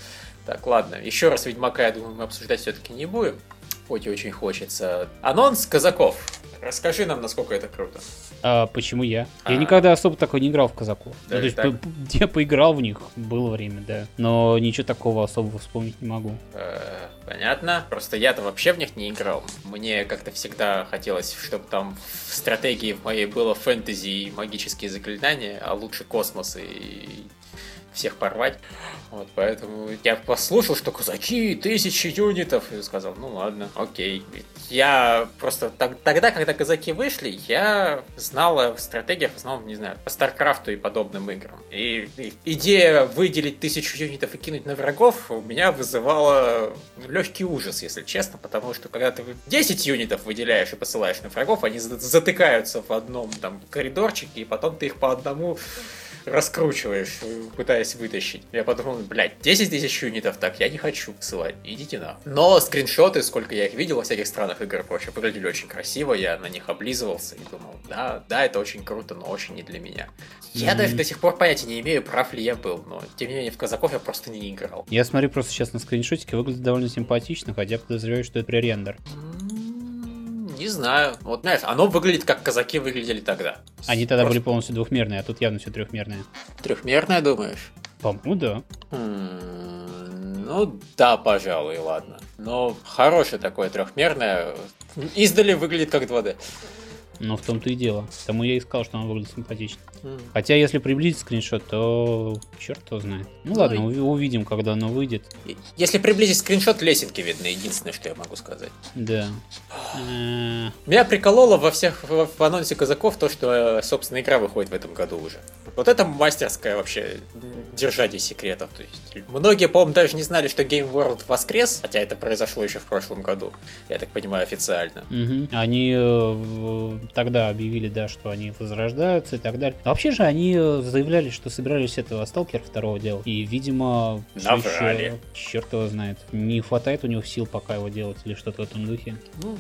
Так, ладно. Еще раз Ведьмака, я думаю, мы обсуждать все-таки не будем. Хоть и очень хочется. Анонс казаков. Расскажи нам, насколько это круто. А, почему я? А-а-а. Я а. никогда особо такой не играл в казаков. Да, ну, то есть, по- я поиграл в них, было время, да. Но ничего такого особого вспомнить не могу. Э, понятно. Просто я-то вообще в них не играл. Мне как-то всегда хотелось, чтобы там в стратегии в моей было фэнтези и магические заклинания, а лучше космос и всех порвать. Вот, поэтому я послушал, что казаки, тысячи юнитов, и сказал, ну ладно, окей. Я просто так, тогда, когда казаки вышли, я знал о стратегиях, в основном, не знаю, по Старкрафту и подобным играм. И, идея выделить тысячу юнитов и кинуть на врагов у меня вызывала легкий ужас, если честно, потому что когда ты 10 юнитов выделяешь и посылаешь на врагов, они затыкаются в одном там коридорчике, и потом ты их по одному раскручиваешь, пытаясь вытащить. Я подумал, блядь, 10 тысяч юнитов, так я не хочу ссылать, идите на. Но скриншоты, сколько я их видел во всяких странах игр и прочее, выглядели очень красиво, я на них облизывался и думал, да, да, это очень круто, но очень не для меня. Я даже до сих пор понятия не имею, прав ли я был, но тем не менее в казаков я просто не играл. Я смотрю просто сейчас на скриншотики, выглядит довольно симпатично, хотя подозреваю, что это пререндер. Mm-hmm. Не знаю. Вот, знаешь, оно выглядит как казаки выглядели тогда. Они тогда Просто... были полностью двухмерные, а тут явно все трехмерное. Трехмерное, думаешь? По-моему, да. Ну да, пожалуй, ладно. Но хорошее такое трехмерное. Издали выглядит как 2D. Но в том-то и дело. Тому я и сказал, что оно выглядит симпатично. Mm. Хотя, если приблизить скриншот, то черт его знает. Ну, ну ладно, и... увидим, когда оно выйдет. Если приблизить скриншот, лесенки видно. Единственное, что я могу сказать. Да. <sighs> Меня прикололо во всех в анонсе казаков то, что, собственно, игра выходит в этом году уже. Вот это мастерская вообще держание секретов. То есть, многие, по-моему, даже не знали, что Game World воскрес, хотя это произошло еще в прошлом году, я так понимаю, официально. Угу. Они э, тогда объявили, да, что они возрождаются и так далее. Но вообще же они э, заявляли, что собирались этого Сталкера второго делать. И, видимо, Наврали. еще, черт его знает, не хватает у него сил пока его делать или что-то в этом духе. Ну,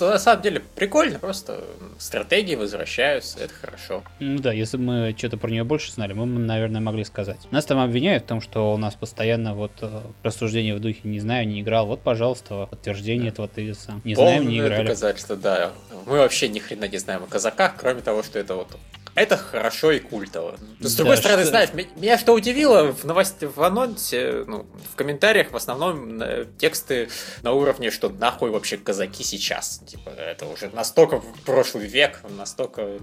на самом деле, прикольно, просто стратегии возвращаются, это хорошо. Ну да, если бы мы что-то про нее больше знали, мы, наверное, могли сказать. Нас там обвиняют в том, что у нас постоянно вот э, рассуждение в духе «не знаю, не играл». Вот, пожалуйста, подтверждение да. этого тезиса. Не Полное знаем, не играли. доказательство, да. Мы вообще ни хрена не знаем о казаках, кроме того, что это вот это хорошо и культово. С другой да, стороны, что... знаешь, меня что удивило в новости, в анонсе, ну, в комментариях в основном э, тексты на уровне, что нахуй вообще казаки сейчас. Типа, это уже настолько прошлый век, настолько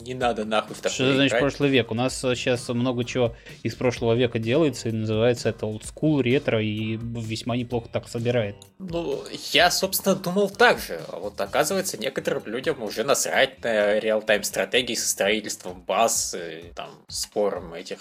не надо нахуй в такой Что значит прошлый век? У нас сейчас много чего из прошлого века делается, и называется это school, ретро, и весьма неплохо так собирает. Ну, я, собственно, думал так же. А вот оказывается, некоторым людям уже насрать на реал-тайм стратегии со строительством количеством баз, и, там, спором этих.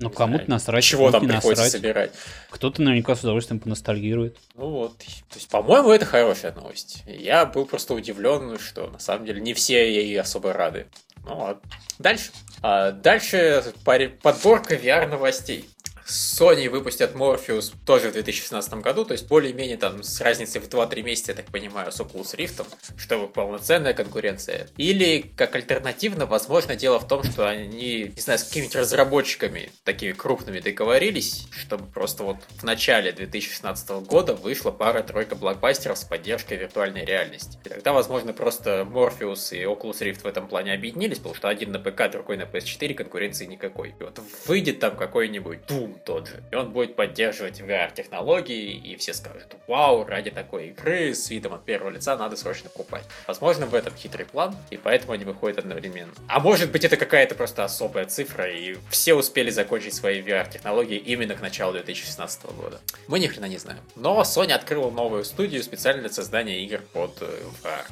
Ну, кому-то насрать. Чего там приходится насрать. собирать. Кто-то наверняка с удовольствием поностальгирует. Ну вот. То есть, по-моему, это хорошая новость. Я был просто удивлен, что на самом деле не все ей особо рады. Ну вот. Дальше. А дальше подборка VR-новостей. Sony выпустят Morpheus тоже в 2016 году, то есть более-менее там с разницей в 2-3 месяца, я так понимаю, с Oculus Rift, чтобы полноценная конкуренция. Или, как альтернативно, возможно, дело в том, что они, не знаю, с какими-то разработчиками такими крупными договорились, чтобы просто вот в начале 2016 года вышла пара-тройка блокбастеров с поддержкой виртуальной реальности. И тогда, возможно, просто Morpheus и Oculus Rift в этом плане объединились, потому что один на ПК, другой на PS4, конкуренции никакой. И вот выйдет там какой-нибудь Doom тот же. И он будет поддерживать VR-технологии, и все скажут, вау, ради такой игры с видом от первого лица надо срочно покупать. Возможно, в этом хитрый план, и поэтому они выходят одновременно. А может быть, это какая-то просто особая цифра, и все успели закончить свои VR-технологии именно к началу 2016 года. Мы ни хрена не знаем. Но Sony открыла новую студию специально для создания игр под э, VR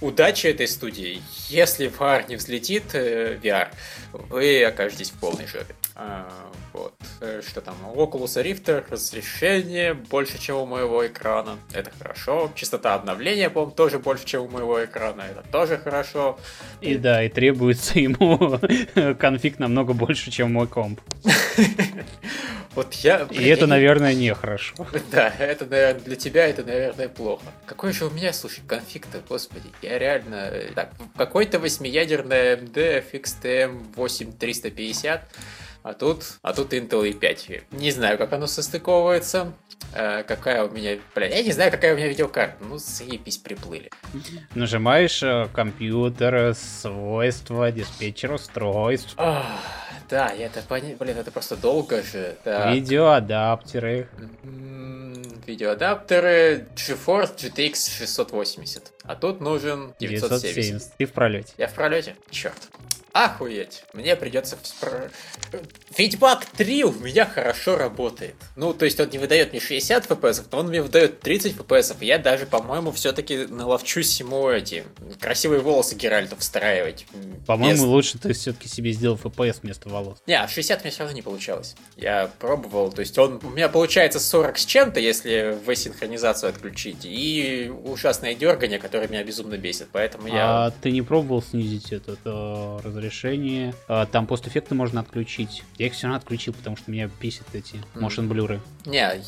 удачи этой студии. Если VR не взлетит, э, VR, вы окажетесь в полной жопе. А, вот. Э, что там? Oculus Rift разрешение больше, чем у моего экрана. Это хорошо. Частота обновления, по-моему, тоже больше, чем у моего экрана. Это тоже хорошо. И, и да, и требуется <laughs> ему конфиг намного больше, чем мой комп. <laughs> Вот я... И это, наверное, нехорошо. <laughs> Да, это, наверное, для тебя это, наверное, плохо. Какой же у меня, слушай, конфиг-то, господи. Я реально... Так, какой-то восьмиядерный AMD FXTM 8350 а тут, а тут Intel i5. Не знаю, как оно состыковывается. Э, какая у меня... Бля, я не знаю, какая у меня видеокарта. Ну, заебись, приплыли. Нажимаешь э, компьютер, свойства, диспетчер устройств. Ах, да, я это понял. Блин, это просто долго же. Так. Видеоадаптеры. Видеоадаптеры GeForce GTX 680. А тут нужен 970. 970. Ты в пролете. Я в пролете? Черт. Охуеть. Мне придется... спро- Ведьмак 3 у меня хорошо работает. Ну, то есть он не выдает мне 60 FPS, но он мне выдает 30 FPS. И я даже, по-моему, все-таки наловчусь ему эти красивые волосы Геральту встраивать. По-моему, Без- лучше ты все-таки себе сделал FPS вместо волос. Не, а 60 мне все равно не получалось. Я пробовал, то есть он у меня получается 40 с чем-то, если в синхронизацию отключить, и ужасное дергание, которое меня безумно бесит, поэтому я... А ты не пробовал снизить это э, разрешение? А, там постэффекты можно отключить. Я их все равно отключил, потому что меня бесит эти motion блюры. Не,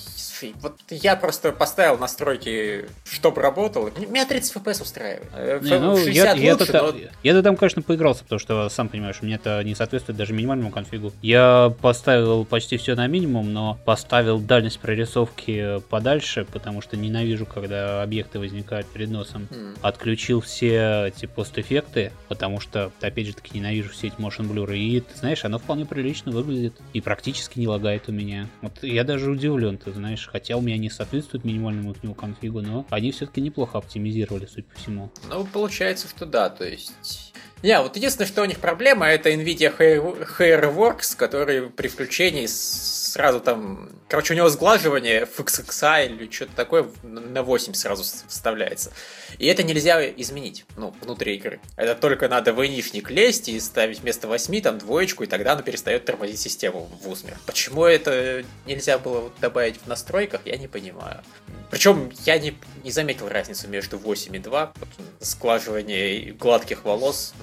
вот я просто поставил настройки, чтобы работал, меня 30 FPS устраивает. Э, Не, ну, 60 я, я, лучше, то- но... я-то там, конечно, поигрался, потому что, сам понимаешь, мне это не соответствует даже минимальному конфигу. Я поставил почти все на минимум, но поставил дальность прорисовки подальше, потому что ненавижу, когда объекты возникают перед носом. М. Отключил все эти постэффекты, потому что, опять же таки, ненавижу все эти motion блюры. И, ты знаешь, оно вполне прилично выглядит. И практически не лагает у меня. Вот я даже удивлен, ты знаешь, хотя у меня не соответствует минимальному их конфигу, но они все-таки неплохо оптимизировали, судя по всему. Ну, получается, что да, то есть... Не, вот единственное, что у них проблема, это NVIDIA Hair- Hairworks, который при включении с- сразу там... Короче, у него сглаживание FXXI или что-то такое на 8 сразу вставляется. И это нельзя изменить, ну, внутри игры. Это только надо в инишник лезть и ставить вместо 8 там двоечку, и тогда оно перестает тормозить систему в усмер. Почему это нельзя было добавить в настройках, я не понимаю. Причем я не, не заметил разницу между 8 и 2. Вот Сглаживание гладких волос.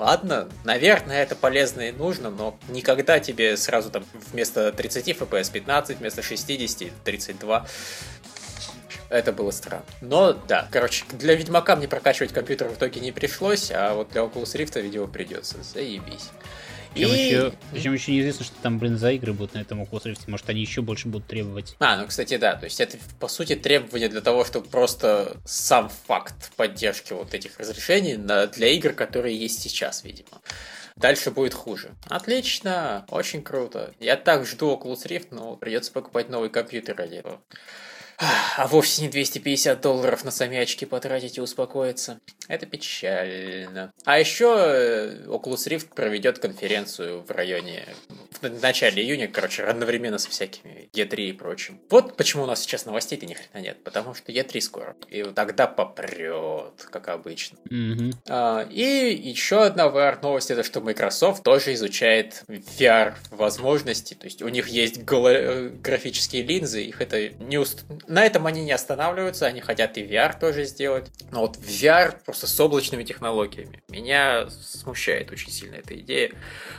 Ладно, наверное, это полезно и нужно, но никогда тебе сразу там вместо 30 FPS 15, вместо 60 32. Это было странно. Но да, короче, для Ведьмака мне прокачивать компьютер в итоге не пришлось, а вот для Oculus Rift, видео, придется. Заебись. Причем, И- еще, причем еще неизвестно, что там, блин, за игры будут на этом Oculus Rift. Может, они еще больше будут требовать. А, ну, кстати, да, то есть это, по сути, требование для того, чтобы просто сам факт поддержки вот этих разрешений на- для игр, которые есть сейчас, видимо. Дальше будет хуже. Отлично, очень круто. Я так жду Oculus Rift, но придется покупать новый компьютер ради этого. А вовсе не 250 долларов на сами очки потратить и успокоиться. Это печально. А еще э, Oculus Rift проведет конференцию в районе... В начале июня, короче, одновременно со всякими E3 и прочим. Вот почему у нас сейчас новостей-то ни хрена нет. Потому что E3 скоро. И тогда попрет, как обычно. Мгм. А, И еще одна VR-новость, это что Microsoft тоже изучает VR-возможности. То есть у них есть голо- э, графические линзы, их это не уст- на этом они не останавливаются, они хотят и VR тоже сделать. Но вот VR просто с облачными технологиями. Меня смущает очень сильно эта идея.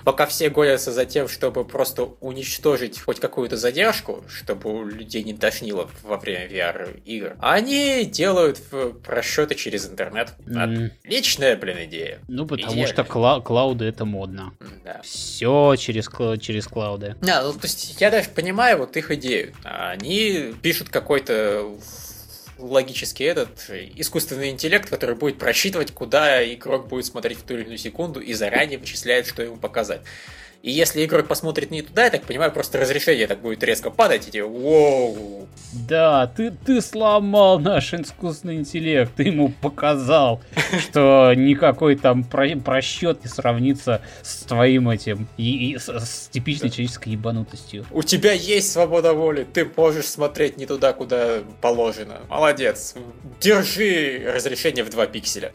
Пока все гонятся за тем, чтобы просто уничтожить хоть какую-то задержку, чтобы у людей не тошнило во время VR-игр, они делают просчеты через интернет. Отличная, блин, идея. Ну, потому Идеально. что кла- клауды это модно. Да. Все через, кла- через клауды. Да, ну, то есть я даже понимаю вот их идею. Они пишут какой-то логический этот искусственный интеллект, который будет просчитывать, куда игрок будет смотреть в ту или иную секунду и заранее вычисляет, что ему показать. И если игрок посмотрит не туда, я так понимаю, просто разрешение так будет резко падать, и тебе воу. Да, ты, ты сломал наш искусственный интеллект, ты ему показал, <laughs> что никакой там про- просчет не сравнится с твоим этим, и, и с, с типичной человеческой ебанутостью. У тебя есть свобода воли, ты можешь смотреть не туда, куда положено. Молодец. Держи разрешение в 2 пикселя.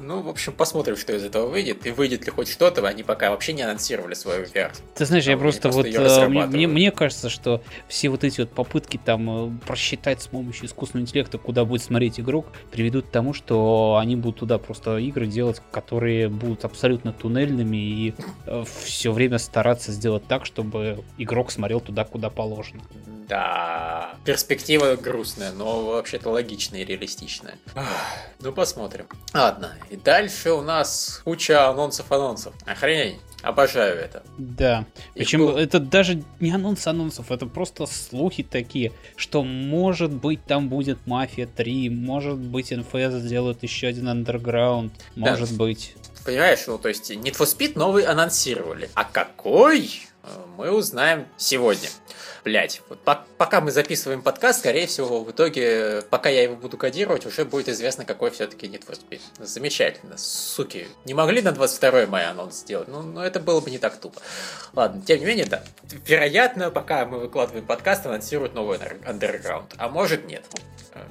Ну, в общем, посмотрим, что из этого выйдет. И выйдет ли хоть что-то, они пока вообще не анонсировали свою версию. Ты знаешь, я просто, просто вот... Э, мне, мне, мне кажется, что все вот эти вот попытки там э, просчитать с помощью искусственного интеллекта, куда будет смотреть игрок, приведут к тому, что они будут туда просто игры делать, которые будут абсолютно туннельными и э, все время стараться сделать так, чтобы игрок смотрел туда, куда положено. Да, перспектива грустная, но вообще-то логичная и реалистичная. Ну, посмотрим. Ладно, и дальше у нас куча анонсов-анонсов. Охренеть. Обожаю это. Да. Причем был... это даже не анонс анонсов, это просто слухи такие, что может быть там будет Мафия 3, может быть НФС сделают еще один Underground, может да. быть. Понимаешь, ну то есть Need for Speed новый анонсировали. А какой? Мы узнаем сегодня блять, вот по пока мы записываем подкаст, скорее всего, в итоге, пока я его буду кодировать, уже будет известно, какой все-таки Need Speed. Замечательно, суки. Не могли на 22 мая анонс сделать? Ну, ну, это было бы не так тупо. Ладно, тем не менее, да. Вероятно, пока мы выкладываем подкаст, анонсируют новый Underground. А может нет.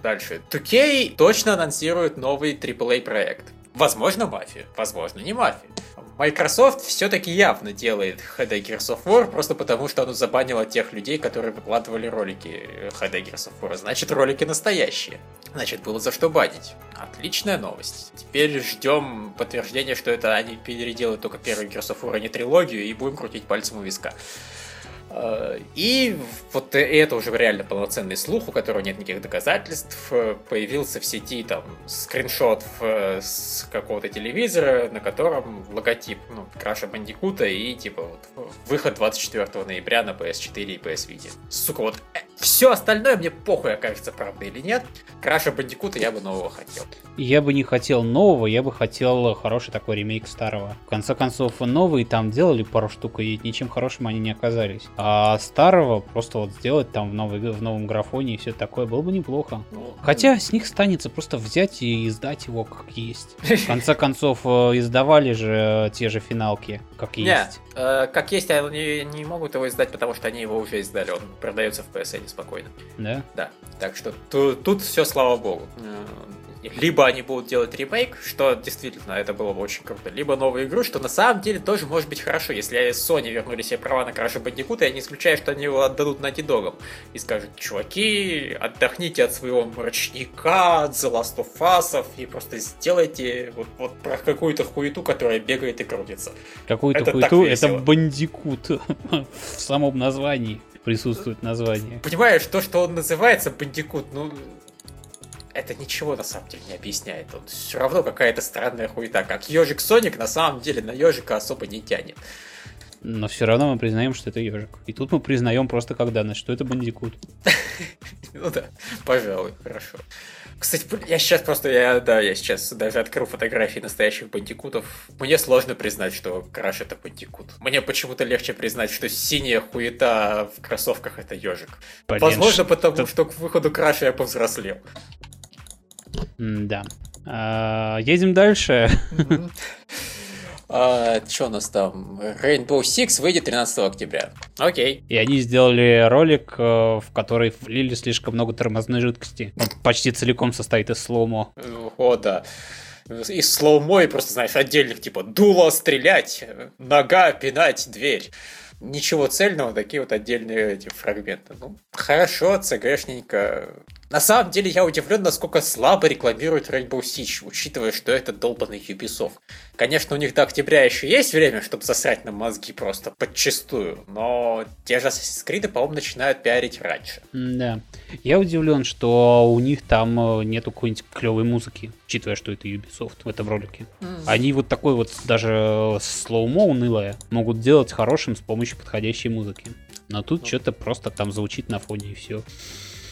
Дальше. 2K точно анонсирует новый AAA проект. Возможно, мафия, возможно, не мафия. Microsoft все-таки явно делает HD Gears of War, просто потому что оно забанило тех людей, которые выкладывали ролики HD Gears of War. Значит, ролики настоящие. Значит, было за что банить. Отличная новость. Теперь ждем подтверждения, что это они переделают только первый Gears of War, а не трилогию, и будем крутить пальцем у виска. Э, и вот это уже реально полноценный слух, у которого нет никаких доказательств. Появился в сети там скриншот с какого-то телевизора, на котором логотип ну, Краша Бандикута и типа вот, выход 24 ноября на PS4 и PS Vita. Сука, вот э, все остальное мне похуй окажется правда или нет. Краша Бандикута я бы нового хотел. Я бы не хотел нового, я бы хотел хороший такой ремейк старого. В конце концов, новые там делали пару штук, и ничем хорошим они не оказались. А старого просто вот сделать там в, новой, в новом графоне и все такое было бы неплохо. Ну, Хотя с них станется просто взять и издать его как есть. <laughs> В конце концов, э, издавали же те же финалки, как есть. Э, как есть, они не могут его издать, потому что они его уже издали. Он продается в PSN спокойно. Да? Да. Так что тут, тут все слава богу. Либо они будут делать ремейк, что действительно это было бы очень круто, либо новую игру, что на самом деле тоже может быть хорошо. Если Sony вернули себе права на Crash Bandicoot, я не исключаю, что они его отдадут на Dog и скажут, чуваки, отдохните от своего мрачника, от The Last of Us, и просто сделайте вот, вот про какую-то хуету, которая бегает и крутится. Какую-то это хуету? Это Бандикут <laughs> в самом названии присутствует название. Понимаешь, то, что он называется Бандикут, ну, это ничего на самом деле не объясняет. Он все равно какая-то странная хуета. Как ежик Соник на самом деле на ежика особо не тянет. Но все равно мы признаем, что это ежик. И тут мы признаем просто как данность, что это бандикут. <laughs> Ну да, пожалуй, хорошо. Кстати, я сейчас просто, я, да, я сейчас даже открыл фотографии настоящих бандикутов. Мне сложно признать, что Краш это бандикут. Мне почему-то легче признать, что синяя хуета в кроссовках это ежик. Возможно, потому что к выходу Краша я повзрослел. Да. А, едем дальше. <laughs> А, что у нас там? Rainbow Six выйдет 13 октября. Окей. И они сделали ролик, э, в который влили слишком много тормозной жидкости. Он почти целиком состоит из слоумо. О, да. Из slow-mo и просто, знаешь, отдельных типа дуло стрелять, нога пинать дверь ничего цельного, такие вот отдельные эти фрагменты. Ну, хорошо, ЦГшненько. На самом деле я удивлен, насколько слабо рекламируют Rainbow Siege, учитывая, что это долбанный Ubisoft. Конечно, у них до октября еще есть время, чтобы засрать на мозги просто подчистую, но те же Assassin's Creed, по-моему, начинают пиарить раньше. Да. Я удивлен, что у них там э, нету какой-нибудь клевой музыки, учитывая, что это Ubisoft в этом ролике. Mm. Они вот такой вот даже слоумо унылое могут делать хорошим с помощью подходящей музыки. Но тут mm. что-то просто там звучит на фоне и все.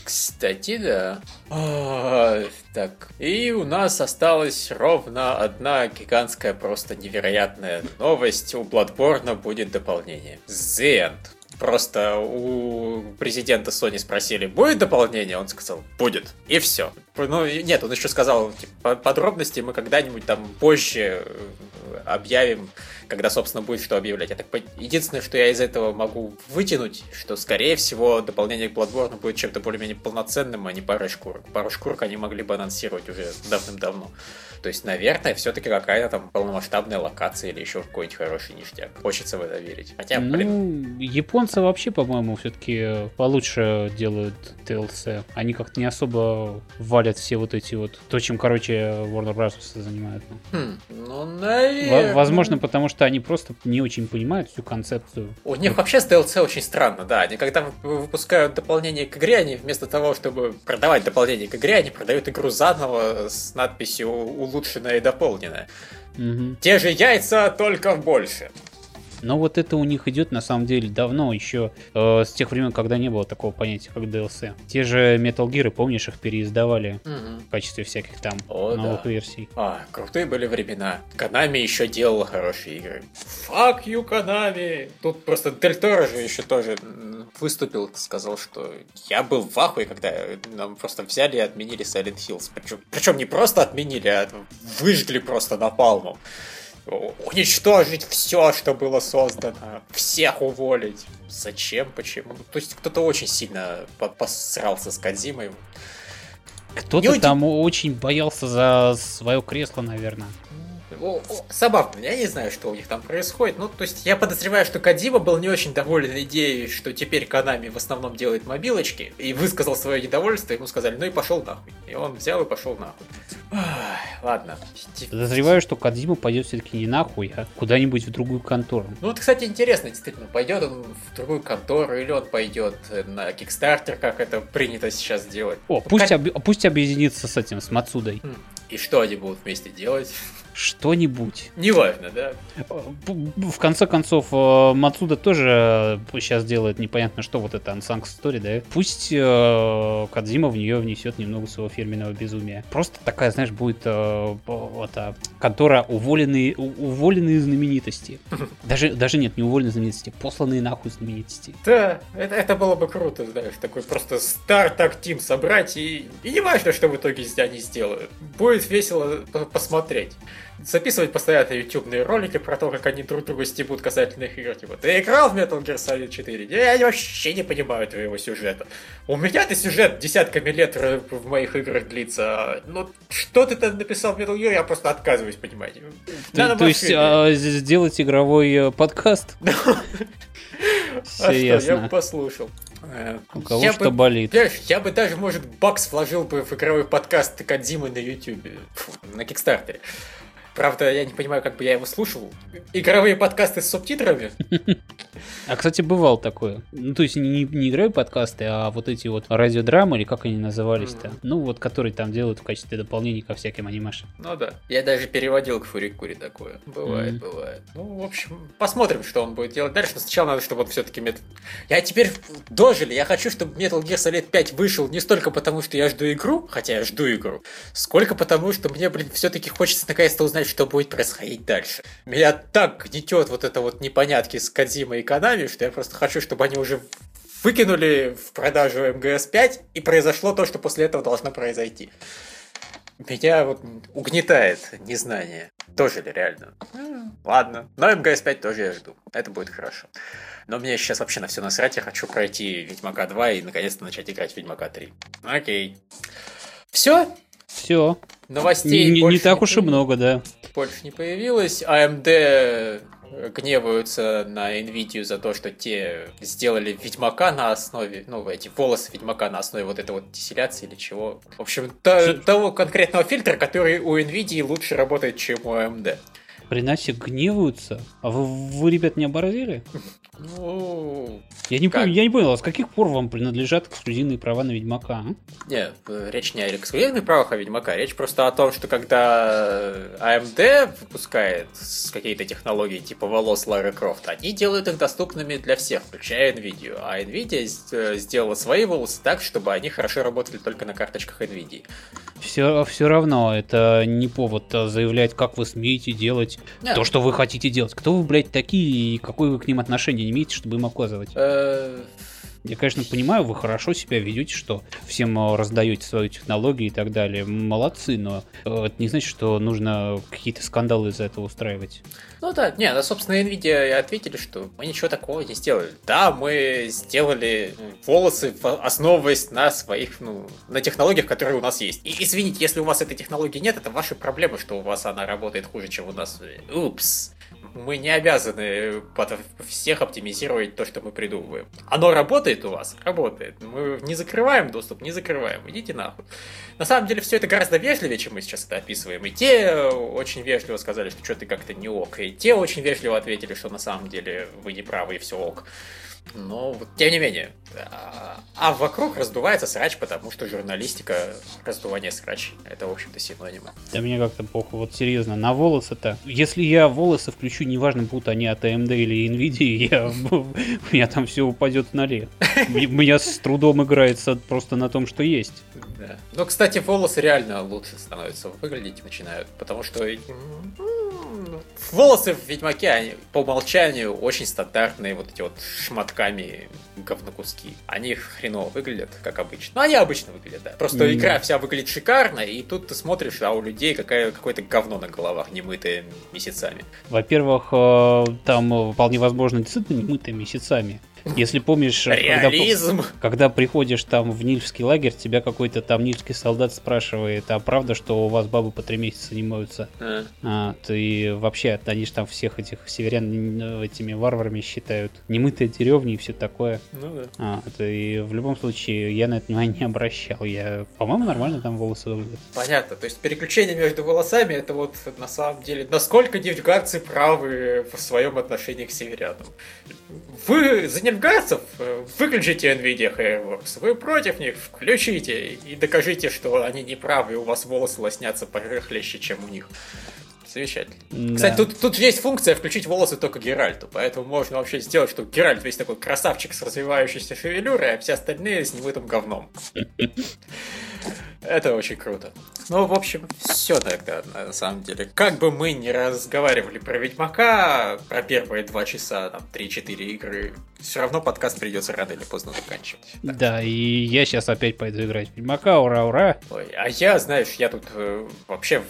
Кстати, да. А, так, и у нас осталась ровно одна гигантская, просто невероятная новость. У Bloodborne будет дополнение. The End. Просто у президента Sony спросили, будет дополнение? Он сказал, будет. И все. Ну, нет, он еще сказал, типа, подробности мы когда-нибудь там позже э, объявим, когда, собственно, будет что объявлять. Я так Единственное, что я из этого могу вытянуть, что, скорее всего, дополнение к Bloodborne будет чем-то более-менее полноценным, а не парой шкурок. Пару шкурок они могли бы анонсировать уже давным-давно. То есть, наверное, все-таки какая-то там полномасштабная локация или еще какой-нибудь хороший ништяк. Хочется в это верить. Хотя, ну, блин... японцы вообще, по-моему, все-таки получше делают DLC. Они как-то не особо валят все вот эти вот... То, чем, короче, Warner Bros. занимают. Хм, ну, наверное... Возможно, потому что они просто не очень понимают всю концепцию. У них вообще с DLC очень странно, да. Они когда выпускают дополнение к игре, они вместо того, чтобы продавать дополнение к игре, они продают игру заново с надписью улучшенная и дополненная. Угу. Те же яйца, только больше. Но вот это у них идет на самом деле давно, еще э, с тех времен, когда не было такого понятия, как DLC. Те же Metal Gear, помнишь, их переиздавали угу. в качестве всяких там О, новых да. версий. А, крутые были времена. Канами еще делала хорошие игры. Fuck you, Канами! Тут просто Дель Торо же еще тоже выступил, сказал, что я был в ахуе, когда нам просто взяли и отменили Silent Hills. Причем, причем не просто отменили, а выжгли просто напалмом уничтожить все, что было создано, всех уволить. Зачем, почему? Ну, то есть кто-то очень сильно посрался с Кадзимой. Кто-то там очень боялся за свое кресло, наверное. Забавно, я не знаю, что у них там происходит. Ну, то есть я подозреваю, что Кадима был не очень доволен идеей, что теперь Канами в основном делает мобилочки, и высказал свое недовольство, ему сказали, ну и пошел нахуй. И он взял и пошел нахуй. ладно. Подозреваю, что Кадима пойдет все-таки не нахуй, а куда-нибудь в другую контору. Ну, вот, кстати, интересно, действительно, пойдет он в другую контору, или он пойдет на Kickstarter, как это принято сейчас делать. О, пусть, об... пусть объединится с этим, с Мацудой. Хм. И что они будут вместе делать? Что-нибудь. Неважно, да. В конце концов, э, Мацуда тоже сейчас делает непонятно что, вот это Unsung Story, да? Пусть э, Кадзима в нее внесет немного своего фирменного безумия. Просто такая, знаешь, будет э, это, контора уволенные, уволенные знаменитости. <laughs> Даже, даже нет, не уволенные знаменитости, посланные нахуй знаменитости. Да, это, это было бы круто, знаешь, такой просто стартак тим собрать, и, и не важно, что в итоге они сделают. Будет весело посмотреть записывать постоянно ютубные ролики про то, как они друг друга стебут касательно игр. Типа, ты играл в Metal Gear Solid 4? Я вообще не понимаю твоего сюжета. У меня-то сюжет десятками лет в моих играх длится. Ну, что ты там написал в Metal Gear, я просто отказываюсь понимать. То, то есть а, сделать игровой э, подкаст? <laughs> А что, я бы послушал. Э, У кого я что бы, болит. Я бы даже, может, бакс вложил бы в игровой подкаст Кадзимы на Ютубе. На Кикстартере. Правда, я не понимаю, как бы я его слушал. Игровые подкасты с субтитрами. А, кстати, бывал такое. Ну, то есть не, не игровые подкасты, а вот эти вот радиодрамы, или как они назывались-то. Mm. Ну, вот, которые там делают в качестве дополнения ко всяким анимешам. Ну да. Я даже переводил к Фурикуре такое. Бывает, mm. бывает. Ну, в общем, посмотрим, что он будет делать дальше. Но сначала надо, чтобы он все-таки метод... Я теперь дожили. Я хочу, чтобы Metal Gear Solid 5 вышел не столько потому, что я жду игру, хотя я жду игру, сколько потому, что мне, блин, все-таки хочется наконец-то узнать, что будет происходить дальше. Меня так гнетет вот это вот непонятки с Кадзимой и Канами, что я просто хочу, чтобы они уже выкинули в продажу МГС-5, и произошло то, что после этого должно произойти. Меня вот угнетает незнание. Тоже ли реально? Ладно. Но МГС-5 тоже я жду. Это будет хорошо. Но мне сейчас вообще на все насрать. Я хочу пройти Ведьмака 2 и наконец-то начать играть в Ведьмака 3. Окей. Все? Все. Новостей не, не так уж и много, да. Больше не появилось. AMD а гневаются на Nvidia за то, что те сделали Ведьмака на основе, ну, эти волосы Ведьмака на основе вот этой вот диссиляции или чего. В общем, то, того конкретного фильтра, который у Nvidia лучше работает, чем у AMD. При нас гневаются? А вы, вы ребят, не оборзели? Ну, я не, помню, я не понял, а с каких пор вам принадлежат эксклюзивные права на Ведьмака? А? Нет, речь не о эксклюзивных правах о Ведьмака, речь просто о том, что когда AMD выпускает какие-то технологии типа волос Лары Крофт, они делают их доступными для всех, включая NVIDIA. А NVIDIA э, сделала свои волосы так, чтобы они хорошо работали только на карточках NVIDIA. Все, все равно это не повод а, заявлять, как вы смеете делать Нет. то, что вы хотите делать. Кто вы, блядь, такие и какое вы к ним отношение имеете, чтобы им оказывать? Э, Я, конечно, понимаю, вы хорошо себя ведете, что всем э, раздаете свою технологию и так далее. Молодцы, но э, это не значит, что нужно какие-то скандалы из-за этого устраивать. Ну да, не, ну, собственно, NVIDIA ответили, что мы ничего такого не сделали. Да, мы сделали волосы, основываясь на своих, ну, на технологиях, которые у нас есть. И извините, если у вас этой технологии нет, это ваши проблемы, что у вас она работает хуже, чем у нас. Упс мы не обязаны всех оптимизировать то, что мы придумываем. Оно работает у вас? Работает. Мы не закрываем доступ, не закрываем. Идите нахуй. На самом деле все это гораздо вежливее, чем мы сейчас это описываем. И те очень вежливо сказали, что что-то как-то не ок. И те очень вежливо ответили, что на самом деле вы не правы и все ок. Но, тем не менее. А, а вокруг раздувается срач, потому что журналистика раздувание срач. Это, в общем-то, синонимы. Да мне как-то похуй. Вот серьезно, на волосы-то. Если я волосы включу, неважно, будут они от AMD или NVIDIA, <laughs> я, у меня там все упадет норе. У меня с трудом играется просто на том, что есть. Да. Но, кстати, волосы реально лучше становятся выглядеть начинают, потому что волосы в Ведьмаке, они по умолчанию очень стандартные, вот эти вот шматками говнокуски. Они хреново выглядят, как обычно. Ну, они обычно выглядят, да. Просто игра вся выглядит шикарно, и тут ты смотришь, а у людей какая, какое-то говно на головах, немытое месяцами. Во-первых, э, там вполне возможно действительно немытое месяцами. Если помнишь, когда, когда приходишь там в Нильский лагерь, тебя какой-то там нильский солдат спрашивает, а правда, что у вас бабы по три месяца не моются? А. А, ты вообще, они же там всех этих северян этими варварами считают. Немытые деревни и все такое. Ну да. А, и в любом случае я на это внимание не обращал. Я, по-моему, нормально там волосы выглядят. Понятно. То есть переключение между волосами, это вот на самом деле, насколько девчгарцы правы в своем отношении к северянам. Вы за нефтгазцев э, выключите NVIDIA Hairworks, вы против них включите и докажите, что они не правы, и у вас волосы лоснятся порыхлеще, чем у них. Замечательно. Да. Кстати, тут, тут есть функция включить волосы только Геральту, поэтому можно вообще сделать, что Геральт весь такой красавчик с развивающейся шевелюрой, а все остальные с немытым говном. <laughs> Это очень круто. Ну, в общем, все тогда, на самом деле. Как бы мы ни разговаривали про Ведьмака, про первые два часа, там, 3-4 игры, все равно подкаст придется рано или поздно заканчивать. Так. Да, и я сейчас опять пойду играть в Ведьмака, ура, ура. Ой, а я, знаешь, я тут э, вообще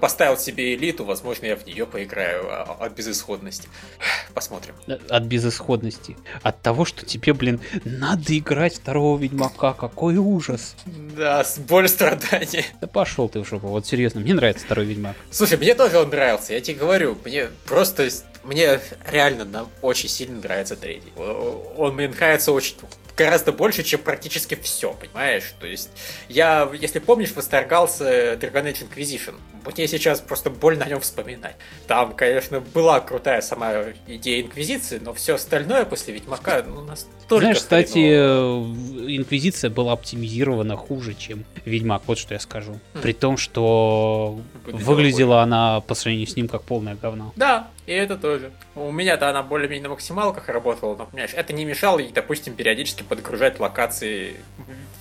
поставил себе элиту, возможно, я в нее поиграю а, от безысходности. <sighs> Посмотрим. От безысходности. От того, что тебе, блин, надо играть второго Ведьмака, какой ужас. Да, с боль страдания. Да пошел ты в жопу, вот серьезно, мне нравится второй Ведьмак. Слушай, мне тоже он нравился, я тебе говорю, мне просто, мне реально очень сильно нравится третий. Он мне нравится очень гораздо больше, чем практически все, понимаешь? То есть, я, если помнишь, восторгался Dragon Age Inquisition. Мне сейчас просто больно о нем вспоминать. Там, конечно, была крутая сама идея Инквизиции, но все остальное после Ведьмака, ну, настолько... Знаешь, кстати, э, Инквизиция была оптимизирована хуже, чем Ведьмак, вот что я скажу. Хм. При том, что выглядела, выглядела она по сравнению с ним как полное говно. Да, и это тоже. У меня-то она более-менее на максималках работала, но, понимаешь, это не мешало ей, допустим, периодически подгружать локации,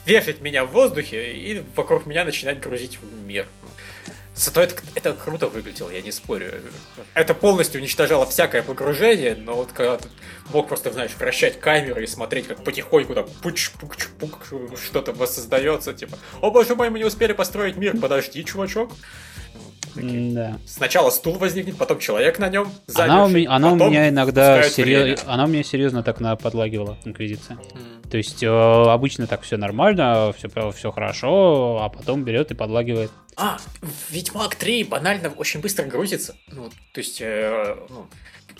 вешать меня в воздухе и вокруг меня начинать грузить мир. Зато это, это круто выглядело, я не спорю. Это полностью уничтожало всякое погружение, но вот когда ты мог просто, знаешь, вращать камеру и смотреть, как потихоньку так пуч пуч пук что-то воссоздается, типа, о боже мой, мы не успели построить мир, подожди, чувачок. Да. Сначала стул возникнет, потом человек на нем. Замерший, она у меня, она у меня иногда серьез... она у меня серьезно так на подлагивала инквизиция. Mm. То есть э, обычно так все нормально, все, все хорошо, а потом берет и подлагивает. А, Ведьмак 3 банально очень быстро грузится. Ну, то есть, э, ну,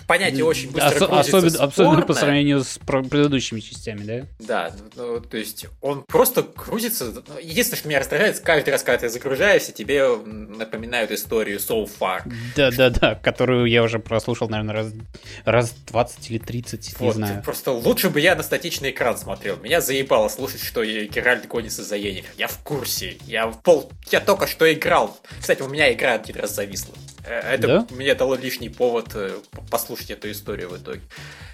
понятие очень быстро Ос- особенно, особенно по сравнению с предыдущими частями, да? Да, ну, то есть он просто крутится. Единственное, что меня раздражает, каждый раз, когда ты загружаешься, тебе напоминают историю So Far. Да-да-да, которую я уже прослушал, наверное, раз, раз 20 или 30, вот, не знаю. Просто лучше бы я на статичный экран смотрел. Меня заебало слушать, что Геральт гонится за Енифер. Я в курсе. Я в пол... Я только что играл. Кстати, у меня игра один раз зависла. Э, это да? мне дало лишний повод э, послушать эту историю в итоге.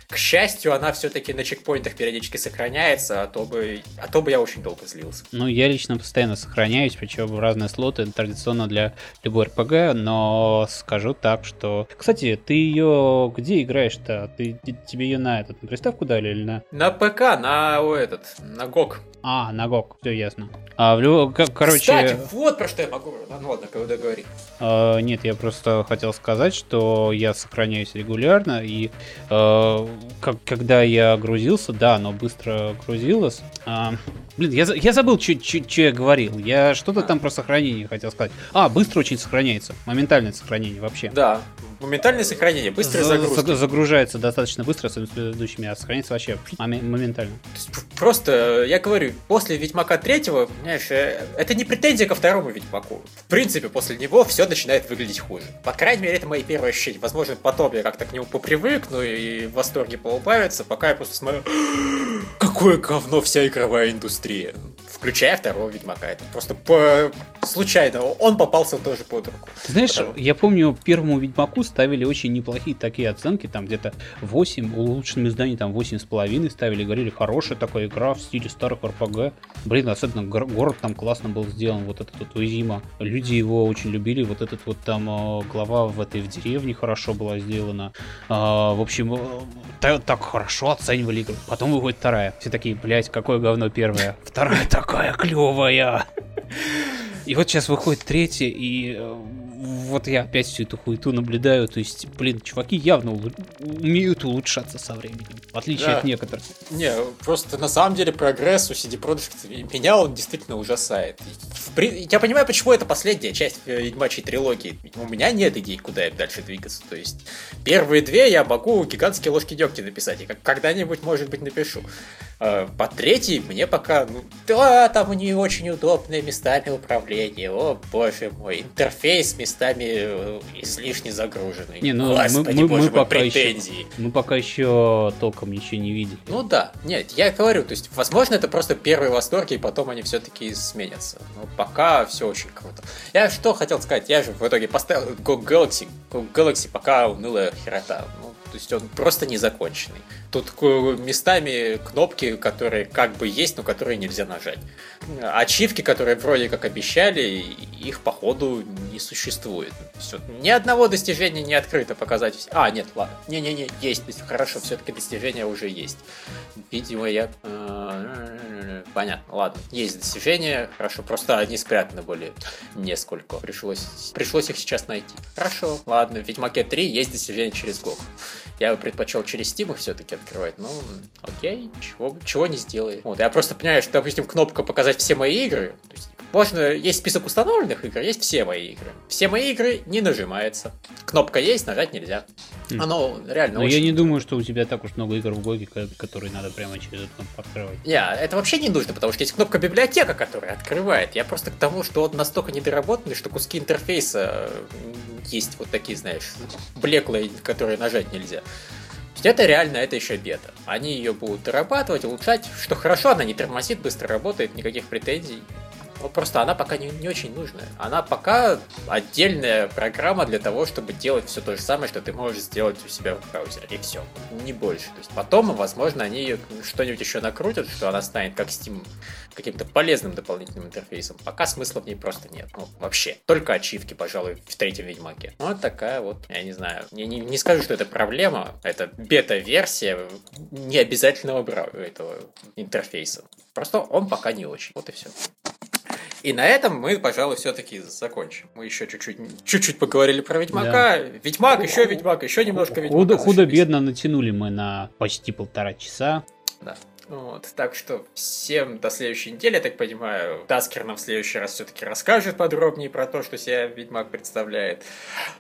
К счастью, она все-таки на чекпоинтах периодически сохраняется, а то бы, а то бы я очень долго злился. Ну, я лично постоянно сохраняюсь, причем в разные слоты, традиционно для любой РПГ, но скажу так, что... Кстати, ты ее где играешь-то? Ты, тебе ее на этот, на приставку дали или на... На ПК, на о, этот, на ГОК. А, на ГОК, все ясно. А, в, короче... Кстати, вот про что я могу. Ну ладно, когда говори. А, нет, я просто хотел сказать, что я сохраняюсь регулярно, и а, как, когда я грузился, да, оно быстро грузилось. А, блин, я, я забыл, что я говорил. Я что-то там про сохранение хотел сказать. А, быстро очень сохраняется. Моментальное сохранение вообще. Да, моментальное сохранение, быстрая загрузка. Загружается достаточно быстро с предыдущими, а сохранится вообще моментально. Просто, я говорю, после Ведьмака третьего, понимаешь, э, это не претензия ко второму Ведьмаку. В принципе, после него все начинает выглядеть хуже. По крайней мере, это мои первые ощущения. Возможно, потом я как-то к нему попривыкну и в восторге поубавится, пока я просто смотрю, какое говно вся игровая индустрия включая второго Ведьмака. Это просто по... случайно. Он попался тоже под руку. Ты знаешь, Потому... я помню, первому Ведьмаку ставили очень неплохие такие оценки, там где-то 8, улучшенным изданием там 8,5 ставили, говорили, хорошая такая игра в стиле старых РПГ. Блин, особенно город там классно был сделан, вот этот вот Уизима. Люди его очень любили, вот этот вот там э, глава в этой в деревне хорошо была сделана. А, в общем, так, э, так хорошо оценивали игру. Потом выходит вторая. Все такие, блять, какое говно первая. Вторая так какая клевая. <laughs> И вот сейчас выходит третья, и э, вот я опять всю эту хуету наблюдаю. То есть, блин, чуваки явно умеют улучшаться со временем, в отличие да. от некоторых. Не, просто на самом деле прогресс у CD Projekt меня он действительно ужасает. Я понимаю, почему это последняя часть э, Ведьмачьей трилогии. У меня нет идей, куда им дальше двигаться. То есть, первые две я могу гигантские ложки дегтя написать, и когда-нибудь, может быть, напишу. А, по третьей мне пока, ну, да, там не очень удобные местами управления, о боже мой, интерфейс местами э, излишне загруженный. Не, ну Господи, мы, мы, мы пока претензии. Еще, мы пока еще толком ничего не видели. Ну да, нет, я говорю, то есть, возможно, это просто первые восторги, и потом они все-таки сменятся. Но пока все очень круто. Я что хотел сказать, я же в итоге поставил Go Galaxy, Go Galaxy пока унылая херота. Ну, то есть он просто незаконченный. Тут местами кнопки, которые как бы есть, но которые нельзя нажать. Ачивки, которые вроде как обещали, их походу не существует. Все. Ни одного достижения не открыто показать. А, нет, ладно. Не-не-не, есть. Хорошо, все-таки достижения уже есть. Видимо, я... Э, понятно, ладно. Есть достижения, хорошо. Просто они спрятаны были несколько. Пришлось, пришлось их сейчас найти. Хорошо, ладно. В Ведьмаке 3 есть достижения через GOG. Я бы предпочел через Steam их все-таки открывать. Ну, окей, чего, чего не сделай. Вот, я просто понимаю, что, допустим, кнопка показать все мои игры. То есть, можно, есть список установленных игр, есть все мои игры. Все мои игры не нажимается. Кнопка есть, нажать нельзя. Хм. Оно реально Но очень... я не думаю, что у тебя так уж много игр в Гоге, которые надо прямо через эту кнопку открывать. Не, это вообще не нужно, потому что есть кнопка библиотека, которая открывает. Я просто к тому, что он настолько недоработанный, что куски интерфейса есть вот такие, знаешь, блеклые, которые нажать нельзя. Это реально, это еще бета. Они ее будут дорабатывать, улучшать, что хорошо, она не тормозит, быстро работает, никаких претензий. Ну, просто она пока не, не очень нужная. Она пока отдельная программа для того, чтобы делать все то же самое, что ты можешь сделать у себя в браузере. И все. Не больше. То есть потом, возможно, они что-нибудь еще накрутят, что она станет как Steam каким-то полезным дополнительным интерфейсом. Пока смысла в ней просто нет. Ну, вообще. Только ачивки, пожалуй, в третьем Ведьмаке. Вот такая вот, я не знаю. Не, не, не скажу, что это проблема. Это бета-версия необязательного этого интерфейса. Просто он пока не очень. Вот и все. И на этом мы, пожалуй, все-таки закончим. Мы еще чуть-чуть, чуть-чуть поговорили про Ведьмака. Да. Ведьмак, еще Ведьмак, еще немножко Ведьмака. Худо-бедно натянули мы на почти полтора часа. Да. Вот, так что всем до следующей недели, я так понимаю, Таскер нам в следующий раз все-таки расскажет подробнее про то, что себя Ведьмак представляет.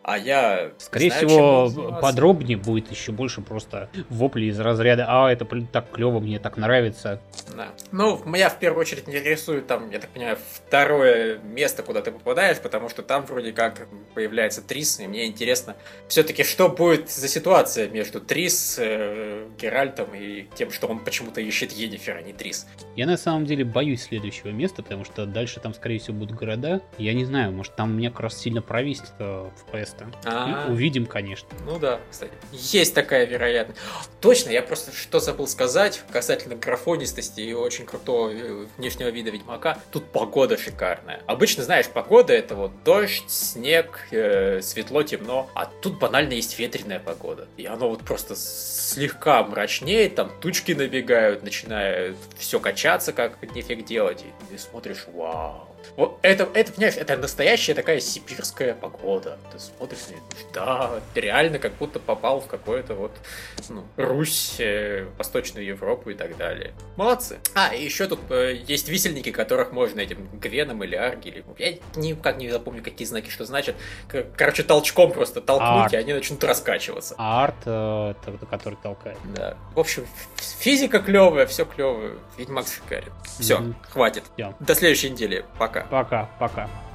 А я... Скорее знаю, всего, подробнее будет еще больше просто вопли из разряда «А, это так клево, мне так нравится». Да. Ну, меня в первую очередь интересует там, я так понимаю, второе место, куда ты попадаешь, потому что там вроде как появляется Трис, и мне интересно все-таки, что будет за ситуация между Трис, э, Геральтом и тем, что он почему-то ищет Енифер, а не Трис. Я на самом деле боюсь следующего места, потому что дальше там, скорее всего, будут города. Я не знаю, может там мне как раз сильно провисит э, FPS-то. А. Ну, Увидим, конечно. Ну да, кстати. Есть такая вероятность. Точно, я просто что забыл сказать касательно графонистости и очень крутого э, внешнего вида Ведьмака. Тут погода шикарная. Обычно, знаешь, погода это вот дождь, снег, э, светло, темно. А тут банально есть ветреная погода. И оно вот просто слегка мрачнеет, там тучки набегают, начинает все качаться, как нифиг делать. И ты смотришь, вау. Вот это, это, понимаешь, это настоящая такая сибирская погода. Ты смотришь, и, да, ты реально как будто попал в какое-то вот, ну, Русь, э, Восточную Европу и так далее. Молодцы. А, и еще тут э, есть висельники, которых можно этим гвеном или арги, или... Я никак не запомню, какие знаки что значит. К- Короче, толчком просто толкнуть, Арт. и они начнут раскачиваться. А арт, э, который толкает. Да. В общем, физика клевая, все клевое. Ведьмак шикарен. Все, Мгм. хватит. Всё. До следующей недели. Пока. Пока, пока.